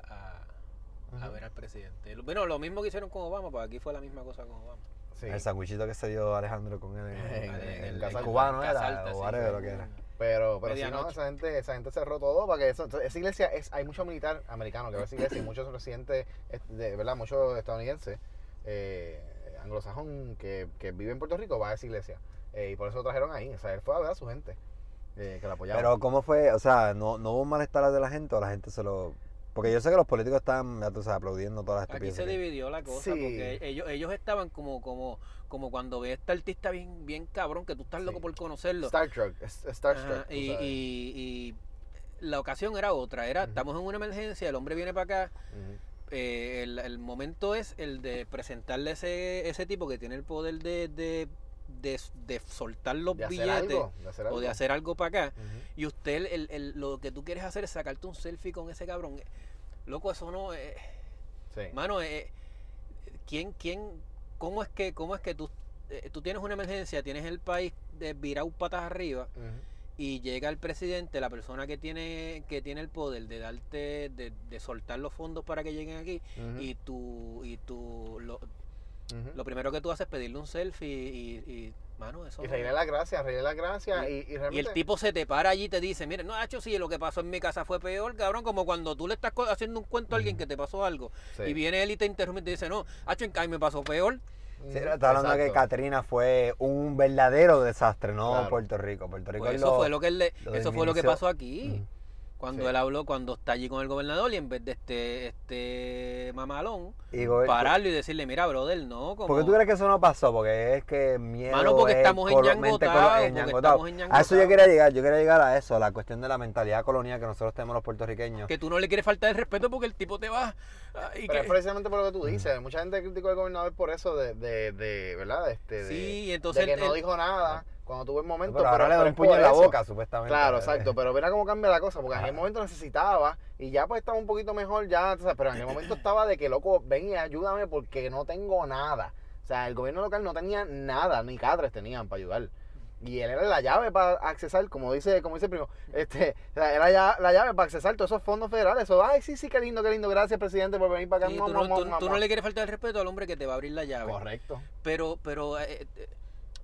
a- ver al presidente. Bueno, lo mismo que hicieron con Obama, pues aquí fue la misma cosa con Obama. Sí. El sandwichito que se dio Alejandro con él en, En- en- en en- el cubano era, Casalta, o sí. lo que era. Pero, pero sí, no, esa gente, esa gente cerró todo para que eso, entonces, esa iglesia es, hay mucho militar americano que va a esa iglesia y muchos residentes, de verdad, muchos estadounidenses, eh, anglosajón que, que vive en Puerto Rico va a esa iglesia. Eh, y por eso lo trajeron ahí. O sea, él fue a ver a su gente eh, que la apoyaba. Pero ¿cómo fue? O sea, ¿no, ¿no hubo un malestar de la gente o la gente se lo...? Porque yo sé que los políticos están, ya tú sabes, aplaudiendo todas las Aquí estupideces. se que- dividió la cosa Sí. porque ellos, ellos estaban como, como, como cuando ves a este artista bien, bien cabrón, que tú estás loco por conocerlo. Star Trek, Star Trek. y, y- y la ocasión era otra, era estamos en una emergencia, el hombre viene para acá, eh, el, el momento es el de presentarle ese, ese tipo que tiene el poder de, de, de, de soltar los de billetes algo, de o de hacer algo para acá. Y usted, el, el- lo que tú quieres hacer es sacarte un selfie con ese cabrón. Loco, eso no es... Sí. Mano, eh, ¿quién, quién, cómo es que, cómo es que tú, eh, tú tienes una emergencia, tienes el país de virado patas arriba y llega el presidente, la persona que tiene, que tiene el poder de darte, de, de soltar los fondos para que lleguen aquí y tú, y tú, lo, Lo primero que tú haces es pedirle un selfie y, y mano, eso Y reírle las gracias, reírle las gracias. Y, y y realmente. el tipo se te para allí y te dice, mire, no, hecho sí, lo que pasó en mi casa fue peor, cabrón, como cuando tú le estás haciendo un cuento a alguien que te pasó algo Sí. y viene él y te interrumpe y te dice, no, hacho, en Cay me pasó peor. Sí, está hablando de que Exacto. Katrina fue un verdadero desastre, no Claro. Puerto Rico. Puerto Rico Pues es eso lo- fue lo que él le- lo eso fue lo que pasó aquí. Cuando Sí. él habló, cuando está allí con el gobernador y en vez de este, este mamalón, Y pararlo y decirle, mira, brother, no, como... ¿Por qué tú crees que eso no pasó? Porque es que miedo. Mano, porque es estamos mente enyangotados, colo- porque A eso yo quería llegar, yo quería llegar a eso, a la cuestión de la mentalidad colonial que nosotros tenemos los puertorriqueños. Que tú no le quieres faltar el respeto porque el tipo te va... ah, y Pero que- es precisamente por lo que tú dices. Mucha gente criticó al gobernador por eso, de, de, de ¿verdad? Este, de, Sí, de entonces que no dijo nada cuando tuvo el momento. pero ahora le da pero un puño en la eso. boca, supuestamente. Claro, exacto, pero mira cómo cambia la cosa, porque en aquel momento necesitaba y ya pues estaba un poquito mejor ya, sabes, pero en aquel momento estaba de que loco, ven y ayúdame porque no tengo nada. O sea, el gobierno local no tenía nada, ni cadres tenían para ayudar. Y él era la llave para accesar, como dice, como dice el primo, este, era ya la llave para accesar todos esos fondos federales. Eso, ay, sí, sí, qué lindo, qué lindo, gracias presidente por venir para acá. sí, Mua, tú, no, tú- no le quieres faltar el respeto al hombre que te va a abrir la llave. Correcto. Pero, pero eh, eh,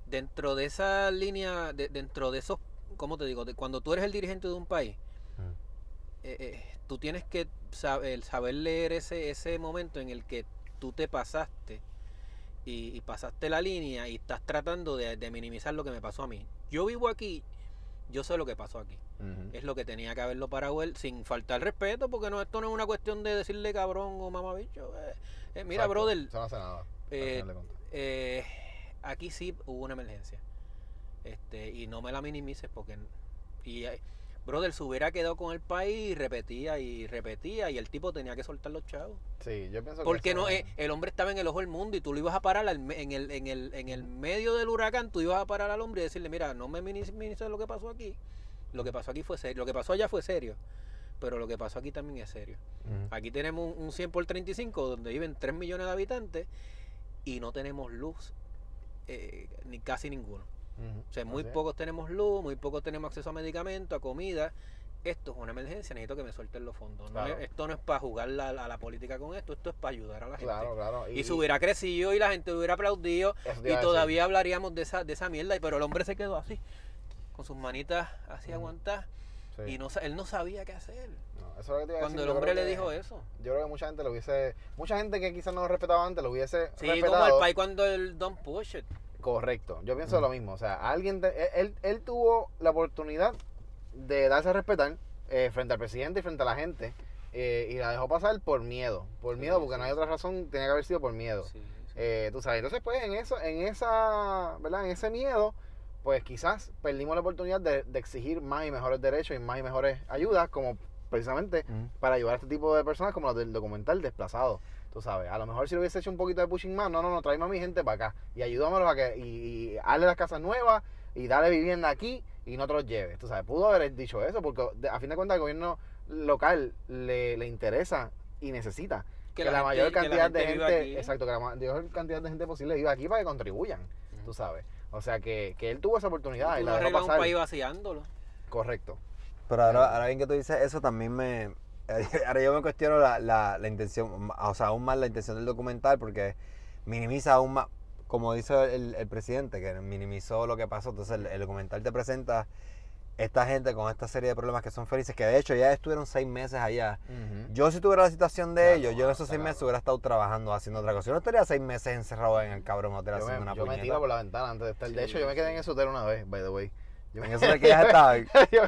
dentro de esa línea, de- dentro de esos, ¿cómo te digo? De cuando tú eres el dirigente de un país, Mm. eh, eh, tú tienes que saber, saber leer ese, ese momento en el que tú te pasaste y, y pasaste la línea y estás tratando de, de minimizar lo que me pasó a mí. Yo vivo aquí, yo sé lo que pasó aquí. Es lo que tenía que haberlo parado él sin faltar respeto, porque no, esto no es una cuestión de decirle cabrón o mamabicho. eh, eh, mira, Exacto. brother, Eso no hace nada. eh, eh, aquí sí hubo una emergencia. Este, y no me la minimices porque. Y, eh, brother, se hubiera quedado con el país y repetía y repetía y el tipo tenía que soltar los chavos. Sí, yo pienso que Porque eso no, eh, el hombre estaba en el ojo del mundo y tú lo ibas a parar al en, el, en, el, en el medio del huracán, tú ibas a parar al hombre y decirle, mira, no me minimices lo que pasó aquí. Lo que pasó aquí fue serio. Lo que pasó allá fue serio. Pero lo que pasó aquí también es serio. Aquí tenemos un, un 100 por 35 donde viven 3 millones de habitantes y no tenemos luz eh, ni casi ninguno. O sea, muy Así es. pocos tenemos luz, muy pocos tenemos acceso a medicamentos, a comida. Esto es una emergencia, necesito que me suelten los fondos. Claro. esto no es para jugar la- a la política con esto, esto es para ayudar a la gente. Claro, claro. Y, se hubiera crecido y la gente hubiera aplaudido y todavía hablaríamos de esa, de esa mierda. y- Pero el hombre se quedó así, con sus manitas así Ujú. aguantadas. Sí. Y no, él no sabía qué hacer. No, eso es lo que te iba a Cuando decir, el hombre le que- dijo eso. Yo creo que mucha gente lo hubiese. Mucha gente que quizás no lo respetaba antes lo hubiese Sí, como el país cuando el don't push it. Correcto. Yo pienso lo mismo. O sea, alguien. te- él, él tuvo la oportunidad de darse a respetar eh, frente al presidente y frente a la gente. eh, y la dejó pasar por miedo. Por Sí, miedo, porque sí, no hay otra razón. Tenía que haber sido por miedo. Sí. Eh, tú sabes, entonces pues en eso, en esa, ¿verdad? En ese miedo, pues quizás perdimos la oportunidad de, de exigir más y mejores derechos y más y mejores ayudas, como precisamente para ayudar a este tipo de personas como los del documental Desplazado. Tú sabes, a lo mejor si lo hubiese hecho un poquito de pushing más, no, no, no, tráeme a mi gente para acá y ayúdamelos a que, y, y hazle las casas nuevas y dale vivienda aquí y no te los lleves. Tú sabes, pudo haber dicho eso porque de- a fin de cuentas el gobierno local le, le interesa y necesita que, la, gente- mayor que la cantidad de gente, aquí. exacto, que la mayor cantidad de gente posible viva aquí para que contribuyan, tú sabes. O sea que, que él tuvo esa oportunidad y Tú la dejó un país vaciándolo. Correcto. Pero ahora, ahora bien que tú dices eso, también me. [LAUGHS] Ahora yo me cuestiono la, la, la intención, o sea, aún más la intención del documental, porque minimiza aún más, como dice el, el presidente, que minimizó lo que pasó. Entonces, el, el documental te presenta esta gente con esta serie de problemas que son felices, que de hecho ya estuvieron seis meses allá. Yo, si tuviera la situación de Claro, ellos, yo en esos seis meses hubiera estado trabajando haciendo otra cosa. Yo no estaría seis meses encerrado en el cabrón hotel Yo haciendo me, una yo me puñeta. tiro por la ventana antes de estar. De Sí, hecho, yo me quedé en ese hotel una vez, by the way. Yo En eso de que ya estaba. [LAUGHS] yo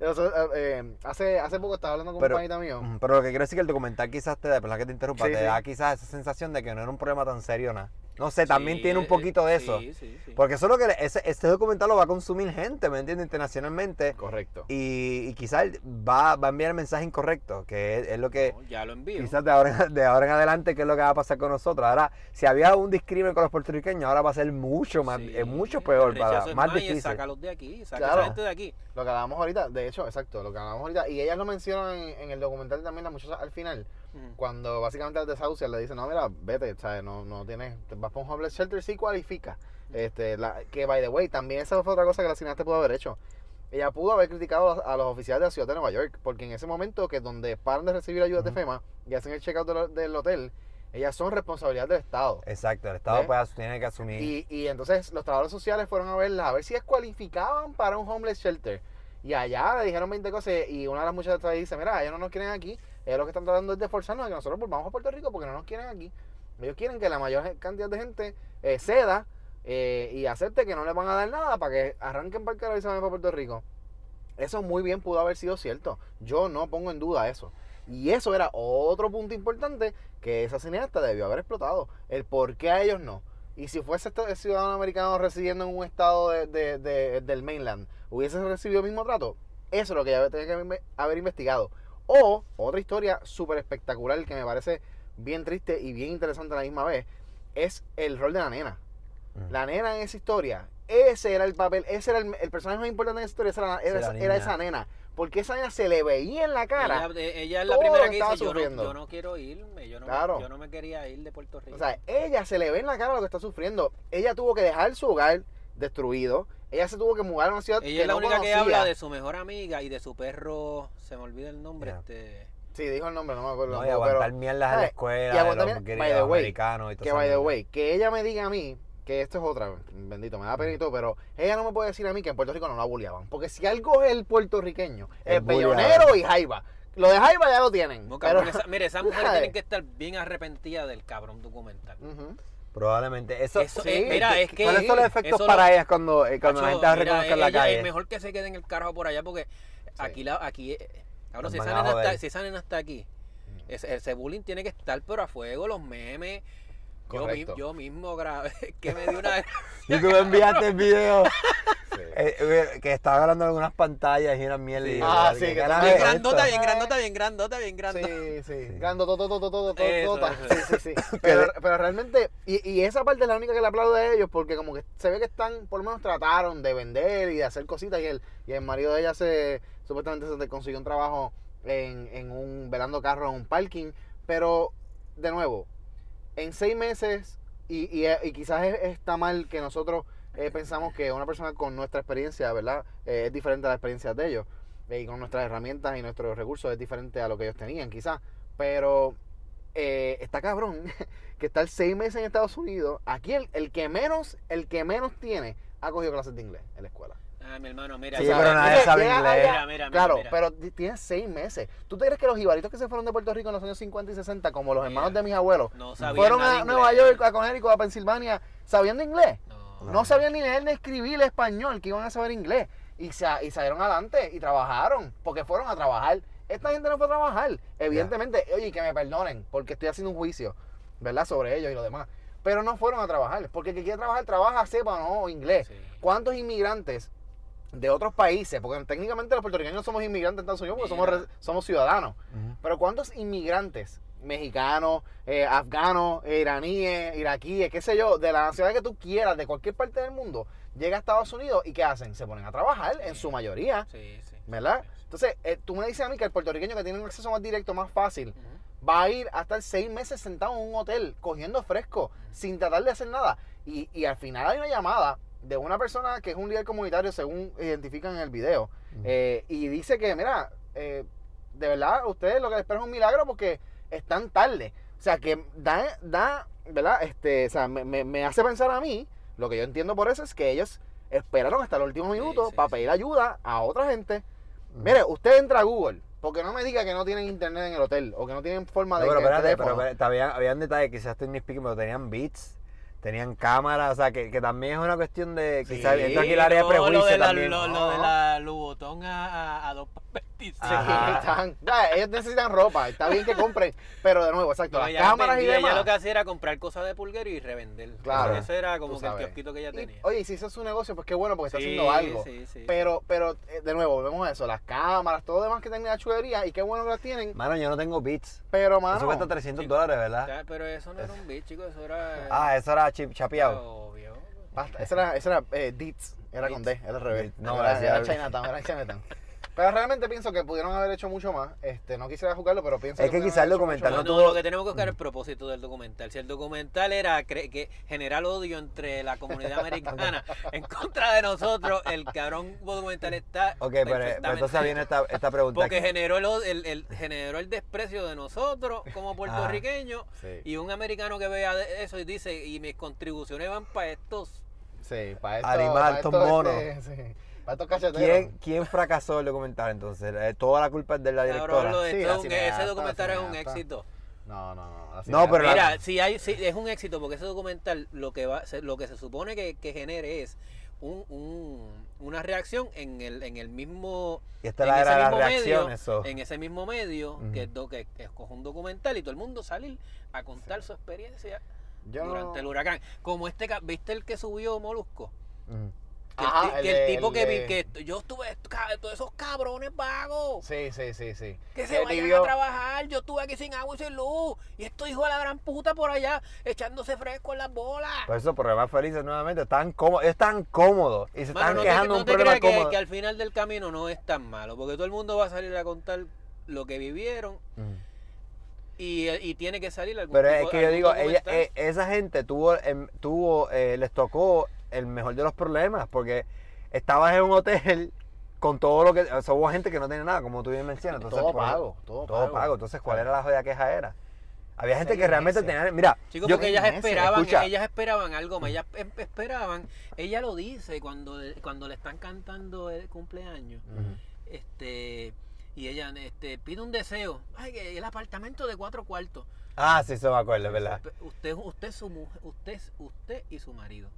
nosotros, eh, hace, hace poco estaba hablando con Pero- un panita mío. Pero lo que quiero decir es que el documental quizás te da, que te interrumpa, Sí, te sí. da quizás esa sensación de que no era un problema tan serio nada. No sé, también Sí, tiene un eh, poquito de sí, eso. sí, sí. Porque eso es lo que ese, este documental lo va a consumir gente, ¿me entiendes? Internacionalmente. Correcto. Y, y quizás va, va a enviar el mensaje incorrecto, que es, es lo que No, ya lo envío. quizás de ahora, en- de ahora en adelante, que es lo que va a pasar con nosotros. Ahora, si había un discrimen con los puertorriqueños, ahora va a ser mucho más, Sí, es mucho peor, para, es más difícil. Sácalos de aquí, saca Claro. gente de aquí. Lo que hablábamos ahorita, de hecho, exacto, lo que hablábamos ahorita. Y ellas lo mencionan en, en el documental también, las muchachas al final. Cuando básicamente las desahucian, le dicen, no, mira, vete, ¿sabes? No, no tienes, vas para un homeless shelter, sí cualifica. Este, la, que, by the way, también esa fue otra cosa que la cineasta pudo haber hecho. Ella pudo haber criticado a los, a los oficiales de la ciudad de Nueva York, porque en ese momento que donde paran de recibir ayuda de. FEMA y hacen el checkout del, del hotel, ellas son responsabilidad del Estado. Exacto, el Estado pues, tiene que asumir. Y, y entonces los trabajadores sociales fueron a verlas, a ver si descualificaban para un homeless shelter. Y allá le dijeron 20 cosas y una de las muchachas dice, mira, ellos no nos quieren aquí, ellos lo que están tratando es de forzarnos a que nosotros volvamos a Puerto Rico porque no nos quieren aquí. Ellos quieren que la mayor cantidad de gente eh, ceda eh, y acepte que no les van a dar nada para que arranquen para el carajo y se vayan para Puerto Rico. Eso muy bien pudo haber sido cierto. Yo no pongo en duda eso. Y eso era otro punto importante que esa cineasta debió haber explotado. El por qué a ellos no. Y si fuese este ciudadano americano residiendo en un estado de- de- de- del mainland, hubiese recibido el mismo trato. Eso es lo que ella tenía que haber investigado. O otra historia súper espectacular que me parece bien triste y bien interesante a la misma vez, es el rol de la nena. Ujú. La nena en esa historia, ese era el papel, ese era el, el personaje más importante en esa historia, esa era, esa, niña. era esa nena. Porque esa nena se le veía en la cara. Ella, ella es la primera que que estaba dice, yo no, sufriendo. yo no quiero irme, yo no, me- yo no me quería ir de Puerto Rico. O sea, ella se le ve en la cara lo que está sufriendo. Ella tuvo que dejar su hogar destruido. Ella se tuvo que mudar a una ciudad ella que es la no única que habla de su mejor amiga y de su perro, se me olvida el nombre, este... Sí, dijo el nombre, no me acuerdo. No, y aguantar pero mierdas en la escuela, Y de aguantar los mierda- gringos by the way, americanos y todo que by the way, que ella me diga a mí, que esto es otra, bendito, me da pena y todo, pero ella no me puede decir a mí que en Puerto Rico no la bulleaban. Porque si algo es el puertorriqueño, Es es bellonero y jaiba. Lo de jaiba ya lo tienen. No, pero- esa- mire, esas [LAUGHS] mujeres ¿sabes? tienen que estar bien arrepentidas del cabrón documental. Probablemente. Eso, Eso, sí, eh, mira, es que. ¿Cuáles son los efectos eso para lo- ellas cuando, eh, cuando la gente mira, reconozca en la ella- calle? Es mejor que se quede en el carajo por allá porque aquí, la, aquí eh, cabrón, Nos si van esa, a nena está, joder. si esa nena está aquí, ese, ese bullying tiene que estar pero a fuego, los memes. Yo, mi- Correcto. yo mismo grabé, [LAUGHS] que me dio una... [LAUGHS] [LAUGHS] Y tú me enviaste el video Sí. eh, eh, que estaba hablando de algunas pantallas y mierdas. Sí. y Ah, ¿qué sí, que bien grandota, bien grandota, bien grandota, bien grandota. Sí, sí, Sí. Grando, todo, todo, todo, todo, todo, Eso, todo. eso. Sí, sí, sí. Pero, pero realmente, y, y esa parte es la única que le aplaudo a ellos, porque como que se ve que están, por lo menos trataron de vender y de hacer cositas, y el, y el marido de ella se, supuestamente se consiguió un trabajo en, en un, velando carros en un parking, pero, de nuevo, en seis meses, y, y, y quizás es- está mal que nosotros eh, pensamos que una persona con nuestra experiencia, ¿verdad? Eh, es diferente a la experiencia de ellos. eh, y con nuestras herramientas y nuestros recursos es diferente a lo que ellos tenían, quizás. Pero eh, está cabrón [LAUGHS] que estar seis meses en Estados Unidos. Aquí el, el que menos, el que menos tiene, ha cogido clases de inglés en la escuela. Ah, mi hermano, mira. Sí, pero nadie sabe inglés. allá- Mira, mira, mira, claro, mira. pero ti- tiene seis meses. ¿Tú te crees que los jibaritos que se fueron de Puerto Rico en los años 50 y 60, como los Mira. hermanos de mis abuelos, No fueron a Nueva inglés. York, a Connecticut, a Pensilvania, sabiendo inglés? No. No sabían ni leer ni escribir español, que iban a saber inglés. Y, sa- y salieron adelante y trabajaron, porque fueron a trabajar. Esta gente no fue a trabajar. Evidentemente, oye, que me perdonen, porque estoy haciendo un juicio, ¿verdad? Sobre ellos y lo demás. Pero no fueron a trabajar, porque el que quiere trabajar, trabaja, sepa o no inglés. Sí. ¿Cuántos inmigrantes de otros países? Porque técnicamente los puertorriqueños somos inmigrantes en Estados Unidos porque somos, somos ciudadanos. Pero ¿cuántos inmigrantes mexicanos, eh, afganos, eh, iraníes, iraquíes, qué sé yo, de la nacionalidad que tú quieras, de cualquier parte del mundo, llega a Estados Unidos y ¿qué hacen? Se ponen a trabajar en su mayoría, Sí, sí. ¿verdad? Entonces, eh, tú me dices a mí que el puertorriqueño que tiene un acceso más directo, más fácil, va a ir a estar seis meses sentado en un hotel, cogiendo fresco, sin tratar de hacer nada. Y, y al final hay una llamada de una persona que es un líder comunitario, según identifican en el video, eh, y dice que, mira, eh, de verdad, ustedes lo que esperan es un milagro porque están tarde. O sea, que da, da ¿verdad? Este, o sea, me, me- me hace pensar a mí, lo que yo entiendo por eso es que ellos esperaron hasta el último Sí, minuto sí, para sí. pedir ayuda a otra gente. Mire, usted entra a Google, porque no me diga que no tienen internet en el hotel o que no tienen forma No, de pero espérate, pero habían, habían detalles, quizás estoy nitpicking, pero tenían beats, tenían cámaras, o sea, que, que también es una cuestión de, quizás, Sí, esto aquí el área de prejuicio lo de la, también. Lo, lo No. de la Lubotón a, a, a 2.26. Sí, Ajá. están- ya, ellos necesitan ropa, está bien que compren, pero de nuevo, exacto, No, las cámaras y demás. Ella lo que hacía era comprar cosas de pulguero y revender. Claro. Ese era como que el kiosquito que ella Y, tenía. oye, y si eso es su negocio, pues qué bueno, porque está Sí, haciendo algo. sí, sí. Pero, pero eh, de nuevo, vemos eso, las cámaras, todo lo demás que tenía la chulería, y qué bueno que las tienen, Mano, yo no tengo beats. pero mano, Eso cuesta 300 chico, dólares, O ¿verdad? sea, pero eso no era un beat, chicos, eso era... Ah, eso era chip, chapeado. Obvio. basta, esa era, esa era eh, Deets, era con D, era al revés. Deets, no, era, decía- era Chinatown, era Chinatown. Pero realmente pienso que pudieron haber hecho mucho más. Este, no quisiera jugarlo, pero pienso Es que quizás el documental No, tuvo- lo que tenemos que buscar es el propósito del documental. Si el documental era que generar odio entre la comunidad [LAUGHS] americana en contra de nosotros, el cabrón documental está Ok, pero, entonces viene esta, esta pregunta. porque generó el, el- el- generó el desprecio de nosotros como puertorriqueños Sí, y un americano que vea eso y dice y mis contribuciones van para estos sí, para esto, Animal, para estos esto, monos. este, [LAUGHS] sí, estos. ¿Quién, ¿Quién fracasó el documental entonces? Eh, Toda la culpa es de la cabrón, directora. lo de Sí, la un- cineasta, ese documental la es un éxito No, no, no. No, pero la- Mira, si hay, si es un éxito porque ese documental lo que va, se- lo que se supone que, que genere es un, un- una reacción en el, en el mismo Y esta en ese la mismo reacción, medio, eso. en ese mismo medio que, do- que, que escoge un documental y todo el mundo salir a contar su experiencia Yo no- durante el huracán. Como este, ¿viste el que subió Molusco? Que, el, Ajá, ti- el que el de- tipo el que vi, que yo estuve, todos esos cabrones vagos. Sí, sí, sí, sí. Que se vayan a trabajar, yo estuve aquí sin agua y sin luz. Y estos hijos de la gran puta por allá echándose fresco en las bolas. Por eso, problemas felices nuevamente, están cómodos, están cómodos y se Mano, están no te, quejando de no un te problema creas que, cómodo. que al final del camino no es tan malo, porque todo el mundo va a salir a contar lo que vivieron y, y tiene que salir algún Pero es que yo digo, ella, eh, esa gente tuvo, em, tuvo eh, les tocó el mejor de los problemas, porque estabas en un hotel con todo lo que, o sea, hubo gente que no tenía nada, como tú bien mencionas. Entonces, todo pago, todo, Todo pago. Entonces, ¿cuál era la jodida queja era? Había gente que realmente tenía, mira, Chicos, yo- porque ellas esperaban, escucha. ellas esperaban algo más, ellas em- esperaban, ella lo dice cuando, cuando le están cantando el cumpleaños, este Y ella este, pide un deseo. Ay, que el apartamento de cuatro cuartos. Ah, sí, eso me acuerdo, es verdad. Usted, usted, su mujer, usted, usted y su marido.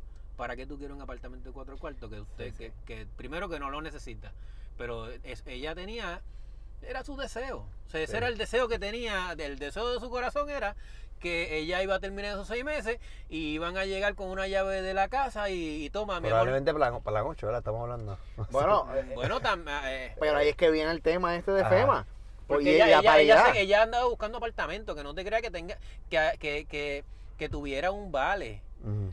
¿Para qué tú quieres un apartamento de cuatro cuartos? Que usted, que, que primero que no lo necesita. Pero es- ella tenía, era su deseo. O sea, ese Sí. era el deseo que tenía, el deseo de su corazón era que ella iba a terminar esos seis meses y iban a llegar con una llave de la casa y, y toma, mi amor. Probablemente para la, para la 8, ¿verdad? Estamos hablando. Bueno, [LAUGHS] eh, Bueno, tam- eh, pero ahí es que viene el tema este de Ajá. FEMA. Porque y, ella, ella, ella, se- ella andaba buscando apartamento, que no te crea que tenga, que, que, que, que tuviera un vale.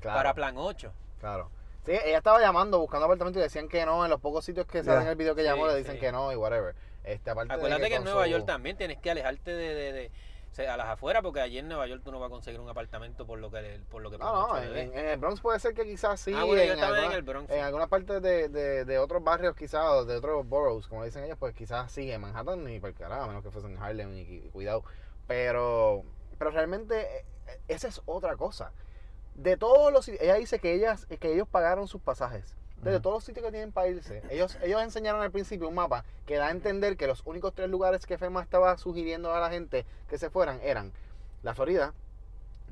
Claro. para plan 8. Claro. Sí, ella estaba llamando, buscando apartamentos y decían que no. En los pocos sitios que salen en el video que Sí, llamó le dicen sí. que no y whatever. Este, aparte de Acuérdate que, en Nueva su- York también tienes que alejarte de, de, de- o sea, a las afueras, porque allí en Nueva York tú no vas a conseguir un apartamento por lo que por lo que No, no, en, 8 le en- dé. en el Bronx puede ser que quizás sí. Ah, bueno, yo en, estaba en alguna- el Bronx. en algunas partes de, de, de otros barrios quizás, o de otros boroughs, como dicen ellos, pues quizás sí, en Manhattan ni por carajo, a menos que fuesen en Harlem y, y cuidado. Pero, pero realmente eh, eh, esa es otra cosa. De todos los ella dice que ellas, que ellos pagaron sus pasajes. Desde todos los sitios que tienen para irse, ellos, ellos enseñaron al principio un mapa que da a entender que los únicos tres lugares que FEMA estaba sugiriendo a la gente que se fueran eran la Florida,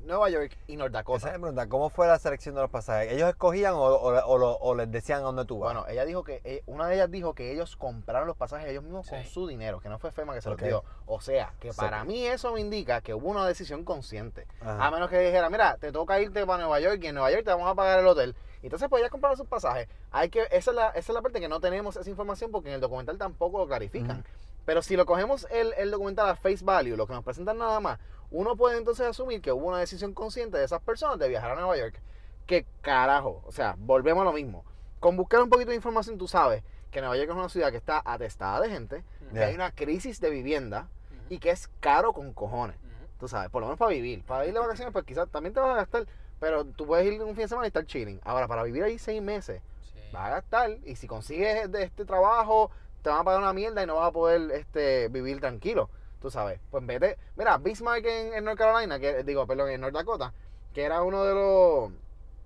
Nueva York y North Esa Dakota. es mi pregunta, ¿cómo fue la selección de los pasajes? ¿Ellos escogían o, o- o lo- o les decían a dónde tú vas? Bueno, ella dijo que, eh, una de ellas dijo que ellos compraron los pasajes ellos mismos con Sí. su dinero, que no fue FEMA que se Ok. los dio. O sea, que Sí. para mí eso me indica que hubo una decisión consciente. Ajá. A menos que dijera, mira, te toca irte para Nueva York y en Nueva York te vamos a pagar el hotel. Entonces, pues ya compraron sus pasajes. Hay que, esa es, la, esa es la parte que no tenemos esa información porque en el documental tampoco lo clarifican. Pero si lo cogemos el, el documental a face value, lo que nos presentan nada más, uno puede entonces asumir que hubo una decisión consciente de esas personas de viajar a Nueva York. Que carajo, o sea, volvemos a lo mismo. Con buscar un poquito de información, tú sabes que Nueva York es una ciudad que está atestada de gente, que hay una crisis de vivienda y que es caro con cojones. Tú sabes, por lo menos para vivir. Para ir de vacaciones, pues quizás también te vas a gastar, pero tú puedes ir un fin de semana y estar chilling. Ahora, para vivir ahí seis meses, Sí. vas a gastar y si consigues de este trabajo, te van a pagar una mierda y no vas a poder este, vivir tranquilo. Tú sabes, pues vete. Mira, Bismarck en, en North Carolina, que digo, perdón, en North Dakota, que era uno de los,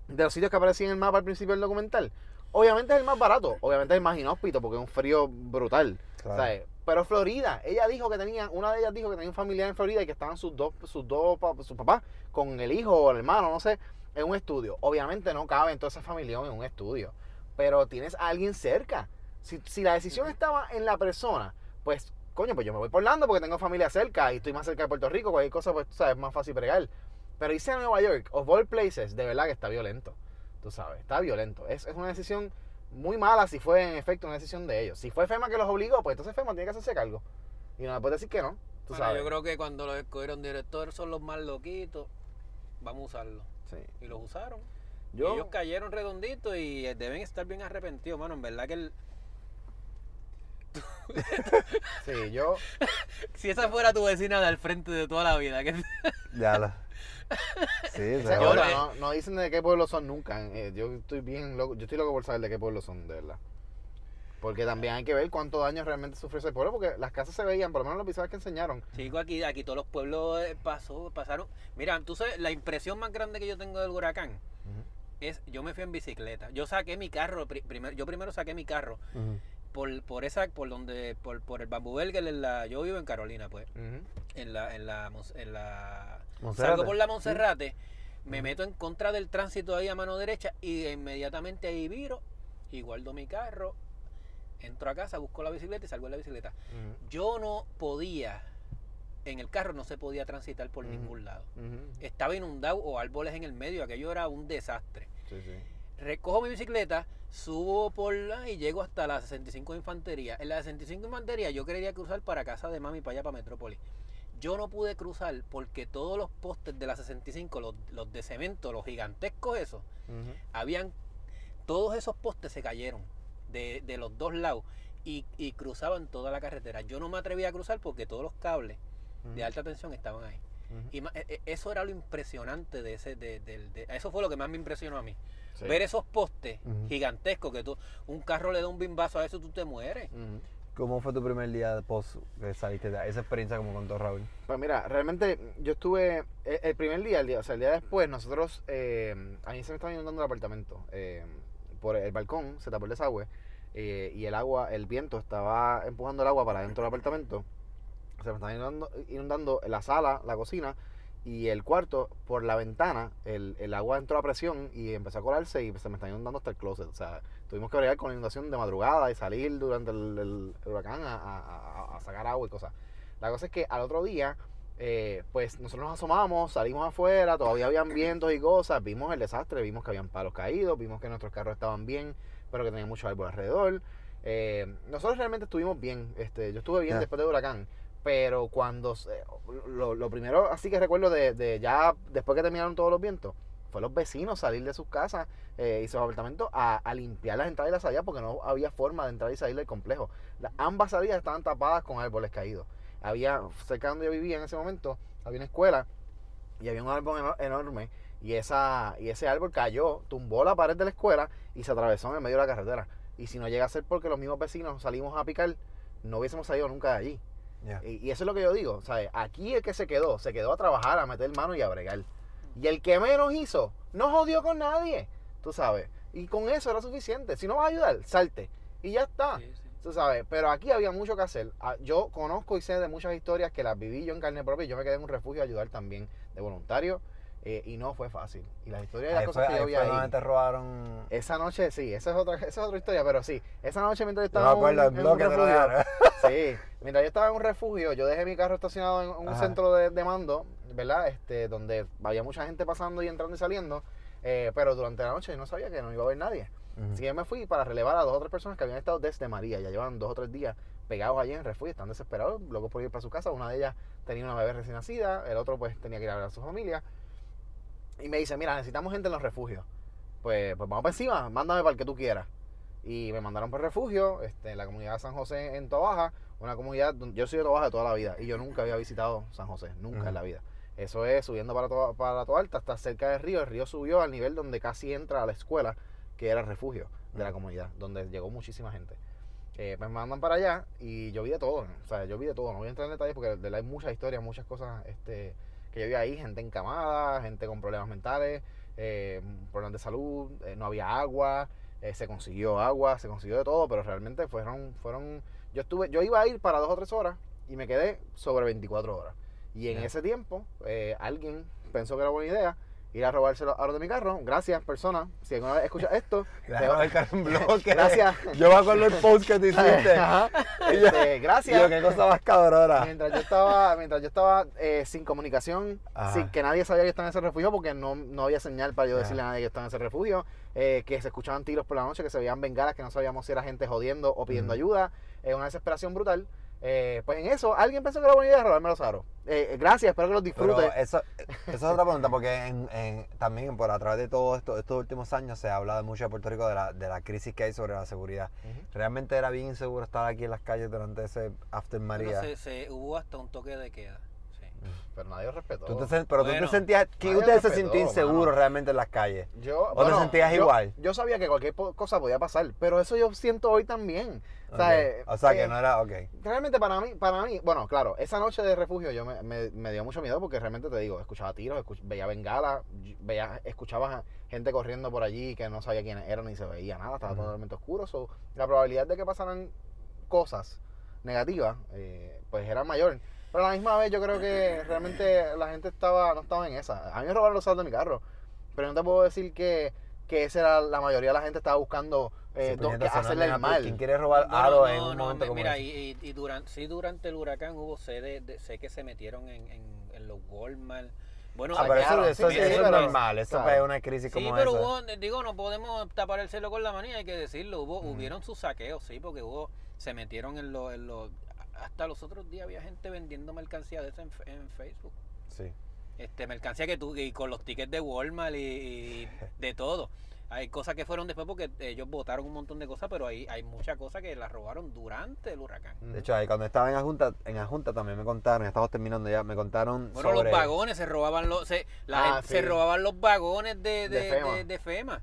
de los sitios que aparecía en el mapa al principio del documental. Obviamente es el más barato, obviamente es el más inhóspito porque es un frío brutal. Claro. ¿sabes? Pero Florida, ella dijo que tenía, una de ellas dijo que tenía un familiar en Florida y que estaban sus dos, sus dos, sus papás con el hijo o el hermano, no sé, en un estudio. Obviamente no cabe en toda esa familia en un estudio, pero tienes a alguien cerca. Si, si la decisión estaba en la persona, pues, coño, pues yo me voy por Orlando porque tengo familia cerca y estoy más cerca de Puerto Rico, cualquier cosa, pues, tú sabes, es más fácil bregar. Pero irse a Nueva York, of all places, de verdad que está violento. Tú sabes, está violento. Es, es una decisión muy mala si fue en efecto una decisión de ellos. Si fue FEMA que los obligó, pues entonces FEMA tiene que hacerse cargo. Y no me puede decir que no. Tú Bueno, sabes. yo creo que cuando los escogieron director son los más loquitos, vamos a usarlos. Sí. Y los usaron. Y Yo, ellos cayeron redonditos y eh, deben estar bien arrepentidos, mano. En verdad que el- [LAUGHS] sí, yo, si esa fuera tu vecina del frente de toda la vida, que Ya la. [LAUGHS] Sí, no, no dicen de qué pueblo son nunca. eh, yo estoy bien loco, yo estoy loco por saber de qué pueblo son, de verdad. Porque también hay que ver cuánto daño realmente sufrió ese pueblo, porque las casas se veían, por lo menos los episodios que enseñaron. Chico, aquí, aquí todos los pueblos eh, pasó, pasaron. Mira, tú sabes, la impresión más grande que yo tengo del huracán es, yo me fui en bicicleta. Yo saqué mi carro, pri- primero, yo primero saqué mi carro. Por, por esa, por donde, por, por el Bambú Burger, en la, yo vivo en Carolina, pues, en la, en la, en salgo por la Monserrate, me meto en contra del tránsito ahí a mano derecha y inmediatamente ahí viro y guardo mi carro, entro a casa, busco la bicicleta y salgo en la bicicleta. Yo no podía, en el carro no se podía transitar por ningún lado. Estaba inundado o árboles en el medio, aquello era un desastre. Sí, sí. Recojo mi bicicleta, subo por la y llego hasta la 65 de Infantería. En la 65 de Infantería yo quería cruzar para casa de mami, para allá, para Metrópolis. Yo no pude cruzar porque todos los postes de la 65, los, los de cemento, los gigantescos esos, habían, todos esos postes se cayeron de, de los dos lados y, y cruzaban toda la carretera. Yo no me atreví a cruzar porque todos los cables de alta tensión estaban ahí. Ujú. Y ma- e- e- eso era lo impresionante de ese, de, del- de- eso fue lo que más me impresionó a mí. Sí. Ver esos postes Ujú. gigantescos que tú, un carro le da un bimbazo a eso, tú te mueres. Ujú. ¿Cómo fue tu primer día post que saliste de esa experiencia como contó Raúl? Pues mira, realmente yo estuve el, el primer día, el día, o sea, el día después, nosotros, eh, a mí se me estaba inundando el apartamento. eh, por el balcón se tapó el desagüe. eh, y el agua, el viento estaba empujando el agua para dentro del apartamento. Se me estaba inundando, inundando la sala, la cocina y el cuarto por la ventana. El, el agua entró a presión y empezó a colarse y se me está inundando hasta el closet. O sea, tuvimos que bregar con la inundación de madrugada y salir durante el, el- el huracán a, a- a- sacar agua y cosas. La cosa es que al otro día, eh, pues nosotros nos asomamos, salimos afuera, todavía habían vientos y cosas, vimos el desastre, vimos que habían palos caídos, vimos que nuestros carros estaban bien, pero que tenían mucho árbol alrededor. Eh, nosotros realmente estuvimos bien, este, yo estuve bien después del huracán, pero cuando, se- lo, primero así que recuerdo de, ya después que terminaron todos los vientos, fue los vecinos salir de sus casas eh, y sus apartamentos a, limpiar las entradas y las salidas porque no había forma de entrar y salir del complejo. Ambas salidas estaban tapadas con árboles caídos. Había, cerca donde yo vivía en ese momento, había una escuela y había un árbol eno- enorme y, esa, y ese árbol cayó, tumbó la pared de la escuela y se atravesó en el medio de la carretera. Y si no llega a ser porque los mismos vecinos salimos a picar, no hubiésemos salido nunca de allí. Y, y eso es lo que yo digo, ¿sabes? Aquí el que se quedó, se quedó a trabajar, a meter mano y a bregar. Y el que menos hizo, no jodió con nadie, tú sabes. Y con eso era suficiente. Si no vas a ayudar, salte. Y ya está. Sí, sí. Tú sabes, pero aquí había mucho que hacer. Ah, Yo conozco y sé de muchas historias que las viví yo en carne propia y yo me quedé en un refugio a ayudar también de voluntario eh, y no fue fácil. Y las historias y las Ahí cosas fue, que yo vi ahí. donde te robaron. Esa noche, sí, esa es otra, esa es otra historia, pero sí, esa noche mientras yo Yo estaba en acuerdo un- en un refugio. [LAUGHS] Sí, mientras yo estaba en un refugio, yo dejé mi carro estacionado en un Ajá. centro de, de mando, ¿verdad? Este, donde había mucha gente pasando y entrando y saliendo, eh, pero durante la noche yo no sabía que no iba a haber nadie. Ujú. Así que me fui para relevar a dos o tres personas que habían estado desde María, ya llevaban dos o tres días pegados allí en el refugio, están desesperados, locos por ir para su casa. Una de ellas tenía una bebé recién nacida, el otro pues tenía que ir a ver a su familia. Y me dice, mira, necesitamos gente en los refugios. Pues, pues vamos para encima, mándame para el que tú quieras. Y me mandaron para el refugio, este, en la comunidad de San José en Tobaja, una comunidad donde yo soy de Tobaja toda la vida y yo nunca había visitado San José, nunca en la vida. Eso es subiendo para, Toa- para Toalta, hasta cerca del río. El río subió al nivel donde casi entra a la escuela, que era el refugio de la comunidad, donde llegó muchísima gente. Eh, pues me mandan para allá y yo vi de todo, o sea, yo vi de todo. No voy a entrar en detalles porque de verdad hay muchas historias, muchas cosas este, que yo vi ahí, gente encamada, gente con problemas mentales, eh, problemas de salud, eh, no había agua, eh, se consiguió agua, se consiguió de todo, pero realmente fueron, fueron, yo estuve, yo iba a ir para dos o tres horas y me quedé sobre 24 horas. Y en ese tiempo, eh, alguien pensó que era buena idea ir a robarse los aros de mi carro. Gracias, persona. Si alguna vez escuchas [LAUGHS] esto, te va- el carro en bloque. Gracias. Yo me acuerdo el post que te [LAUGHS] hiciste. Ajá. Yo- Este, gracias. yo, qué cosa más cabrona. Mientras yo estaba, mientras yo estaba eh, sin comunicación, Ajá. sin que nadie sabía que yo estaba en ese refugio, porque no, no había señal para yo decirle a nadie que estaba en ese refugio, eh, que se escuchaban tiros por la noche, que se veían bengalas, que no sabíamos si era gente jodiendo o pidiendo ayuda, eh, una desesperación brutal. Eh, pues en eso, alguien pensó que era buena idea robarme los aros. Eh, eh, gracias, espero que los disfrutes. eso, eso es otra pregunta, porque en, en- también por a través de todo esto, estos últimos años se habla de mucho de Puerto Rico de la, de la crisis que hay sobre la seguridad. Realmente era bien inseguro estar aquí en las calles durante ese After Bueno, María. se, se- hubo hasta un toque de queda. Pero nadie lo respetó. Tú te sen- pero tú Bueno. te sentías, Nadie ustedes se inseguros mano. realmente en las calles. Yo, ¿O te sentías yo- igual? Yo sabía que cualquier cosa podía pasar, pero eso yo siento hoy también. O sea, eh, O sea, que eh, no era, ok. Realmente para mí, para mí, bueno, claro, esa noche de refugio yo me, me- me dio mucho miedo porque realmente te digo, escuchaba tiros, escuch- veía bengala, y- veía, escuchaba gente corriendo por allí que no sabía quiénes eran ni se veía nada, estaba totalmente oscuro. so, la probabilidad de que pasaran cosas negativas, eh, pues era mayor. Pero a la misma vez yo creo que realmente la gente estaba, no estaba en esa. A mí me robaron los saldos de mi carro, pero no te puedo decir que, que esa era la mayoría de la gente estaba buscando eh, Sí, do- puñeta, eso no es hacerle el pues, mal. ¿Quién quiere robar aro no, en un no, momento como mira, ese? y, y, durante, sí, durante el huracán hubo sé, de, de- sé que se metieron en, en, en los Walmart. Bueno, Ah, pero eso, sí, eso sí, es pero- normal, eso ¿sabes? es una crisis Sí, como pero esa. hubo, digo, no podemos tapar el cielo con la manía, hay que decirlo. Hubo, Ujú. hubieron sus saqueos, sí, porque hubo, se metieron en los, en los, hasta los otros días había gente vendiendo mercancía de esa en, en Facebook. Sí. Este, mercancía que tú, y con los tickets de Walmart y, y [LAUGHS] de todo. Hay cosas que fueron después porque ellos votaron un montón de cosas, pero hay, hay muchas cosas que las robaron durante el huracán. De hecho, ahí cuando estaba en Ajunta, en Ajunta también me contaron, ya estamos terminando ya, me contaron Bueno, sobre... los vagones se robaban los, se, la Ah, gente- sí. se robaban los vagones de, De de, FEMA. de- de FEMA.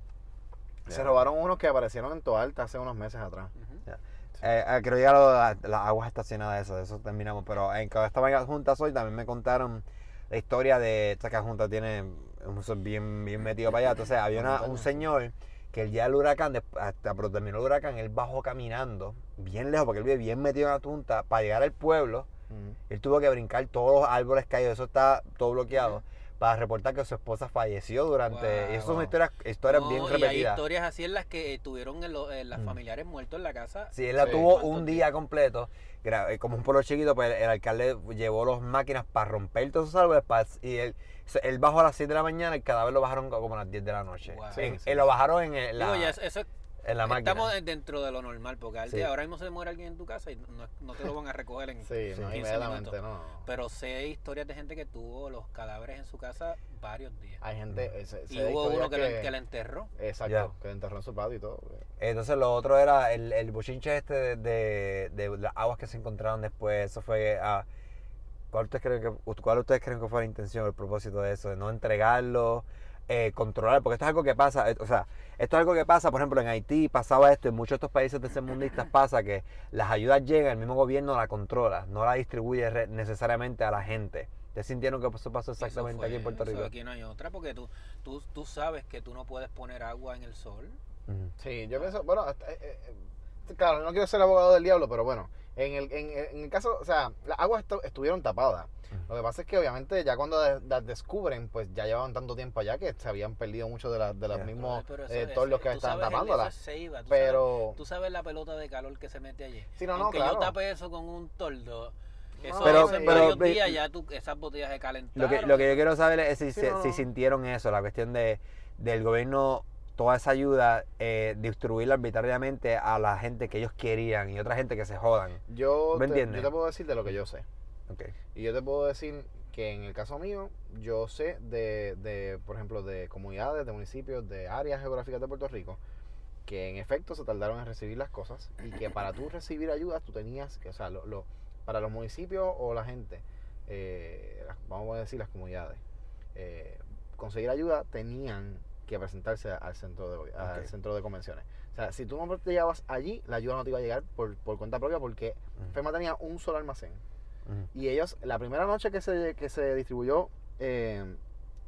Se robaron unos que aparecieron en Toalta hace unos meses atrás. Eh, eh, creo ya lo de la- las aguas estacionadas, eso, de eso terminamos. Pero en cuando estaba en Ajuntas hoy también me contaron la historia de esta que Ajunta tiene un bien, bien metido para allá. Entonces había una- un señor que el día del huracán, hasta pero terminó el huracán, él bajó caminando bien lejos, porque él vive bien metido en la tunta, para llegar al pueblo. Ujú. Él tuvo que brincar todos los árboles caídos, eso está todo bloqueado, para reportar que su esposa falleció durante... y eso son Wow. historias, historias No, bien y hay repetidas. historias así en las que eh, tuvieron en lo- eh, las Mm. familiares muertos en la casa. Sí, él la Sí. tuvo ¿Cuántos un día completo, gra- eh, como un pueblo chiquito, pues el, el alcalde llevó las máquinas para romper todos esos árboles y él, él bajó a las 7 de la mañana, el cadáver lo bajaron como a las 10 de la noche. Wow. Sí, En- sí. lo bajaron en, la, Digo, ya eso- en la máquina. estamos dentro de lo normal, porque al Sí. día ahora mismo se muere alguien en tu casa y no, no te lo van a recoger en Sí, no, 15 inmediatamente, minutos. no. no. Pero sé historias de gente que tuvo los cadáveres en su casa varios días. Hay gente. eh, se- Y hubo uno que, le- que la enterró. Exacto, que le enterró en su patio y todo. Entonces lo otro era el, el buchinche este de, de- de las aguas que se encontraron después. Eso fue a... ¿Cuál ustedes creen que, cuál ustedes creen que fue la intención, el propósito de eso? De no entregarlo, eh, controlar, porque esto es algo que pasa, eh, o sea, esto es algo que pasa, por ejemplo, en Haití pasaba esto, en muchos de estos países tercermundistas pasa que las ayudas llegan, el mismo gobierno la controla, no la distribuye necesariamente a la gente. ¿Ustedes sintieron que eso pasó Eso exactamente aquí en Puerto Rico? Aquí no hay otra, porque tú, tú, tú sabes que tú no puedes poner agua en el sol. Sí, yo pienso, bueno, hasta- eh, eh, claro, no quiero ser abogado del diablo, pero bueno, en el, en, en el caso, o sea, las aguas estu- estuvieron tapadas. Lo que pasa es que obviamente ya cuando de- las descubren, pues ya llevaban tanto tiempo allá que se habían perdido muchos de, las de los mismos eso- eh, eso- todos los que estaban tapándolas. tú Pero, sabes- Tú sabes la pelota de calor que se mete allí. sí, no, no, claro. yo tape eso con un toldo, eso, Pero- eso en pero- días ya tú, esas botellas se calentaron. Lo que, lo que yo quiero saber es si, Sí, se- no, si no. sintieron eso, la cuestión de del gobierno, toda esa ayuda, eh, distribuirla arbitrariamente a la gente que ellos querían y otra gente que se jodan. yo, ¿Me te, entiendes? yo te puedo decir de lo que yo sé. Y yo te puedo decir que en el caso mío, yo sé de, de, por ejemplo, de comunidades, de municipios, de áreas geográficas de Puerto Rico, que en efecto se tardaron en recibir las cosas y que para tú recibir ayudas tú tenías que, o sea, lo, lo- para los municipios o la gente, eh, vamos a decir las comunidades, eh, conseguir ayuda tenían que presentarse al centro de, al centro de convenciones. O sea, si tú no te llevabas allí, la ayuda no te iba a llegar por, por cuenta propia porque. FEMA tenía un solo almacén. Y ellos, la primera noche que se, que se distribuyó eh,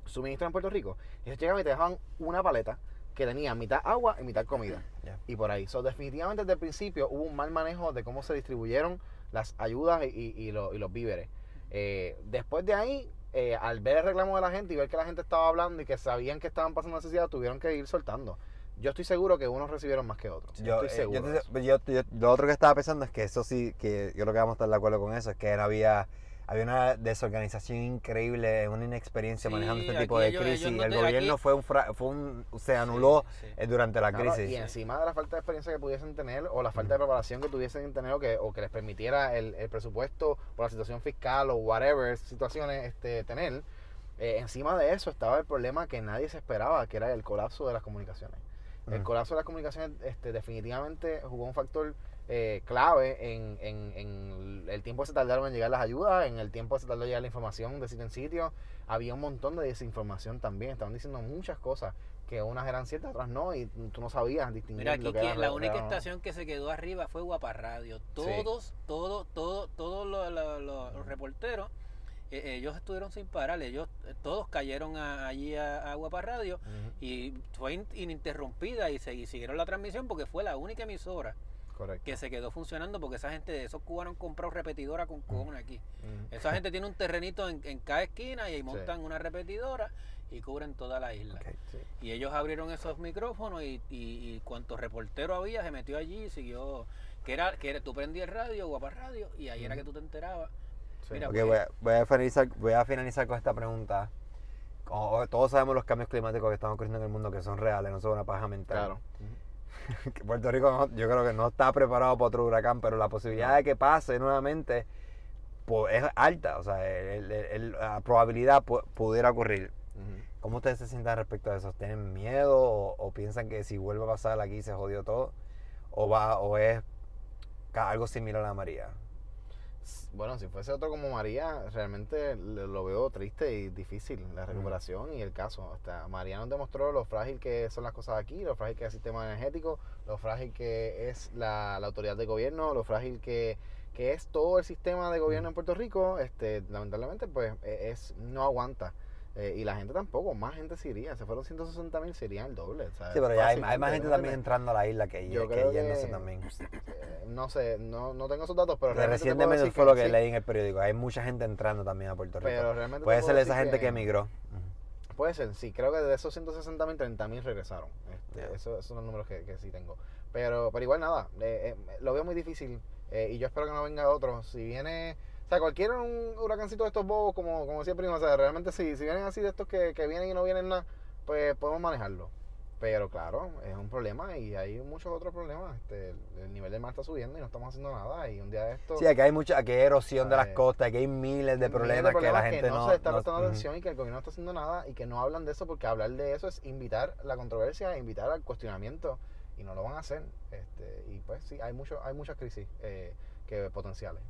suministro en Puerto Rico, ellos llegaban y te dejaban una paleta que tenía mitad agua y mitad comida. [CLEARS THROAT] Y por ahí. So, definitivamente desde el principio hubo un mal manejo de cómo se distribuyeron las ayudas y, y- y lo- y los víveres. Eh, después de ahí, eh, al ver el reclamo de la gente y ver que la gente estaba hablando y que sabían que estaban pasando necesidad, tuvieron que ir soltando. Yo estoy seguro que unos recibieron más que otros. Yo, estoy eh, seguro. yo lo otro que estaba pensando es que eso sí, que yo creo que vamos a estar de acuerdo con eso, es que no había, había una desorganización increíble, una inexperiencia Sí, manejando este tipo de crisis. ellos no el gobierno aquí- fue un, fra- fue un se anuló Sí, sí. eh, durante la Claro, crisis. y encima de la falta de experiencia que pudiesen tener o la falta de preparación que tuviesen tener o que, o que les permitiera el, el presupuesto por la situación fiscal o whatever situaciones este, tener, eh, encima de eso estaba el problema que nadie se esperaba, que era el colapso de las comunicaciones. El colapso de las comunicaciones este, definitivamente jugó un factor eh, clave en, en- en el tiempo que se tardaron en llegar las ayudas, en el tiempo que se tardó en llegar la información de sitio en sitio. Había un montón de desinformación también. Estaban diciendo muchas cosas que unas eran ciertas, otras no, y tú no sabías distinguir Mira, aquí lo que que era la única no. estación que se quedó arriba fue Guapa Radio. Todos, todos, todos, todos los, los- los- los reporteros, eh, ellos estuvieron sin parar. Ellos eh, todos cayeron a- allí a, a Guapa Radio y fue in- ininterrumpida y, se, y siguieron la transmisión porque fue la única emisora Correcto. que se quedó funcionando porque esa gente de esos cubanos han comprado repetidora con cojones aquí. Ujú. Esa gente tiene un terrenito en, en cada esquina y ahí montan una repetidora y cubren toda la isla. Sí. Y ellos abrieron esos micrófonos y, y, y cuanto reportero había se metió allí y siguió. Que era, que era, tú prendías el radio, guapa radio, y ahí era que tú te enterabas. Sí. Mira, Ok, pues, voy, a, voy a finalizar, voy a finalizar con esta pregunta. Como todos sabemos los cambios climáticos que están ocurriendo en el mundo que son reales, no son una paja mental. Claro. [LAUGHS] Puerto Rico no- yo creo que no está preparado para otro huracán, pero la posibilidad de que pase nuevamente pues, es alta, o sea, el- el- el- la probabilidad pu- pudiera ocurrir. ¿Cómo ustedes se sientan respecto a eso? ¿Tienen miedo o, o piensan que si vuelve a pasar aquí se jodió todo? ¿O va o es algo similar a la María? Bueno, si fuese otro como María, realmente lo veo triste y difícil la recuperación y el caso. Hasta María nos demostró lo frágil que son las cosas aquí, lo frágil que es el sistema energético, lo frágil que es la, la autoridad de gobierno, lo frágil que, que es todo el sistema de gobierno en Puerto Rico. Este, lamentablemente, pues e- es no aguanta. Eh, y la gente tampoco, más gente se iría. Se fueron 160 mil, serían el doble. Sí, pero ya hay, hay más gente también entrando a la isla que, Yo que creo yéndose que- también. Eh, no sé, no, no tengo esos datos, pero Que realmente recientemente fue lo que sí, leí en el periódico. Hay mucha gente entrando también a Puerto Rico. Pero realmente te Puede ser esa gente que emigró. Puede ser, sí. Creo que de esos 160 mil, 30 mil regresaron. Este, Ya. eso- esos son los números que, que sí tengo. Pero, pero igual nada, eh, eh, lo veo muy difícil. eh, y yo espero que no venga otro. Si viene, sea, cualquier un huracancito de estos bobos, como, como decía Primo, o sea, realmente si, si vienen así de estos que, que vienen y no vienen nada, pues podemos manejarlo. Pero claro, es un problema y hay muchos otros problemas. Este, el, el nivel del mar está subiendo y no estamos haciendo nada. Y un día de esto. Sí, aquí hay mucha, aquí hay erosión de las costas, aquí hay miles de miles problemas, que la gente no, no, se está no- prestando ujú. atención y que el gobierno no está haciendo nada y que no hablan de eso porque hablar de eso es invitar la controversia, invitar al cuestionamiento y no lo van a hacer. Este, y pues sí, hay mucho, hay muchas crisis eh, que potenciales.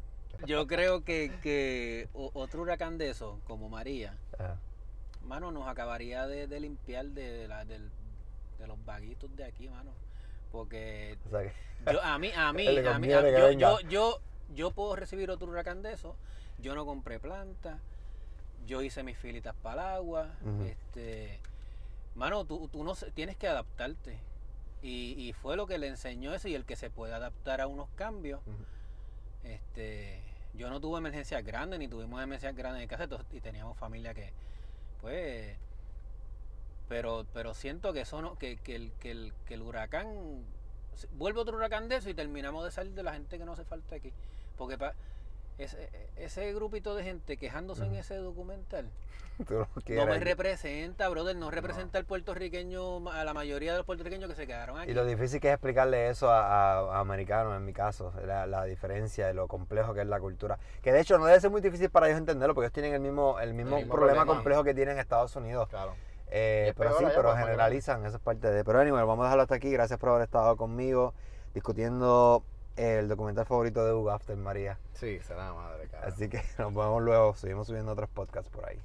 Yo creo que, que otro huracán de eso, como María, Ajá. mano, nos acabaría de, de limpiar de, la- del- de los vaguitos de aquí, mano. Porque O sea que- yo, a mí, a [LAUGHS] mí, a mí, a- yo, yo, yo, yo puedo recibir otro huracán de eso. Yo no compré planta. Yo hice mis filitas para el agua. Ujú. Este, mano, tú, tú no tienes que adaptarte. Y, y fue lo que le enseñó eso y el que se puede adaptar a unos cambios. Este, yo no tuve emergencias grandes ni tuvimos emergencias grandes en casa y teníamos familia que, pues, pero, pero siento que eso no, que, que el, que el, que el huracán vuelve otro huracán de eso y terminamos de salir de la gente que no hace falta aquí, porque pa- ese, ese grupito de gente quejándose en ese documental [LAUGHS] no no me representa, brother, no representa al puertorriqueño, a la mayoría de los puertorriqueños que se quedaron aquí. Y lo difícil que es explicarle eso a, a- a americanos, en mi caso, la, la diferencia de lo complejo que es la cultura. Que de hecho no debe ser muy difícil para ellos entenderlo, porque ellos tienen el mismo, el mismo, mismo problema, problema. complejo que tienen en Estados Unidos. Claro. Eh, pero sí, pero pues, generalizan, eso es parte de... Pero anyway, vamos a dejarlo hasta aquí. Gracias por haber estado conmigo discutiendo el documental favorito de Hugo After María. Sí, será la madre, cara. Así que [LAUGHS] nos vemos luego. Seguimos subiendo otros podcasts por ahí.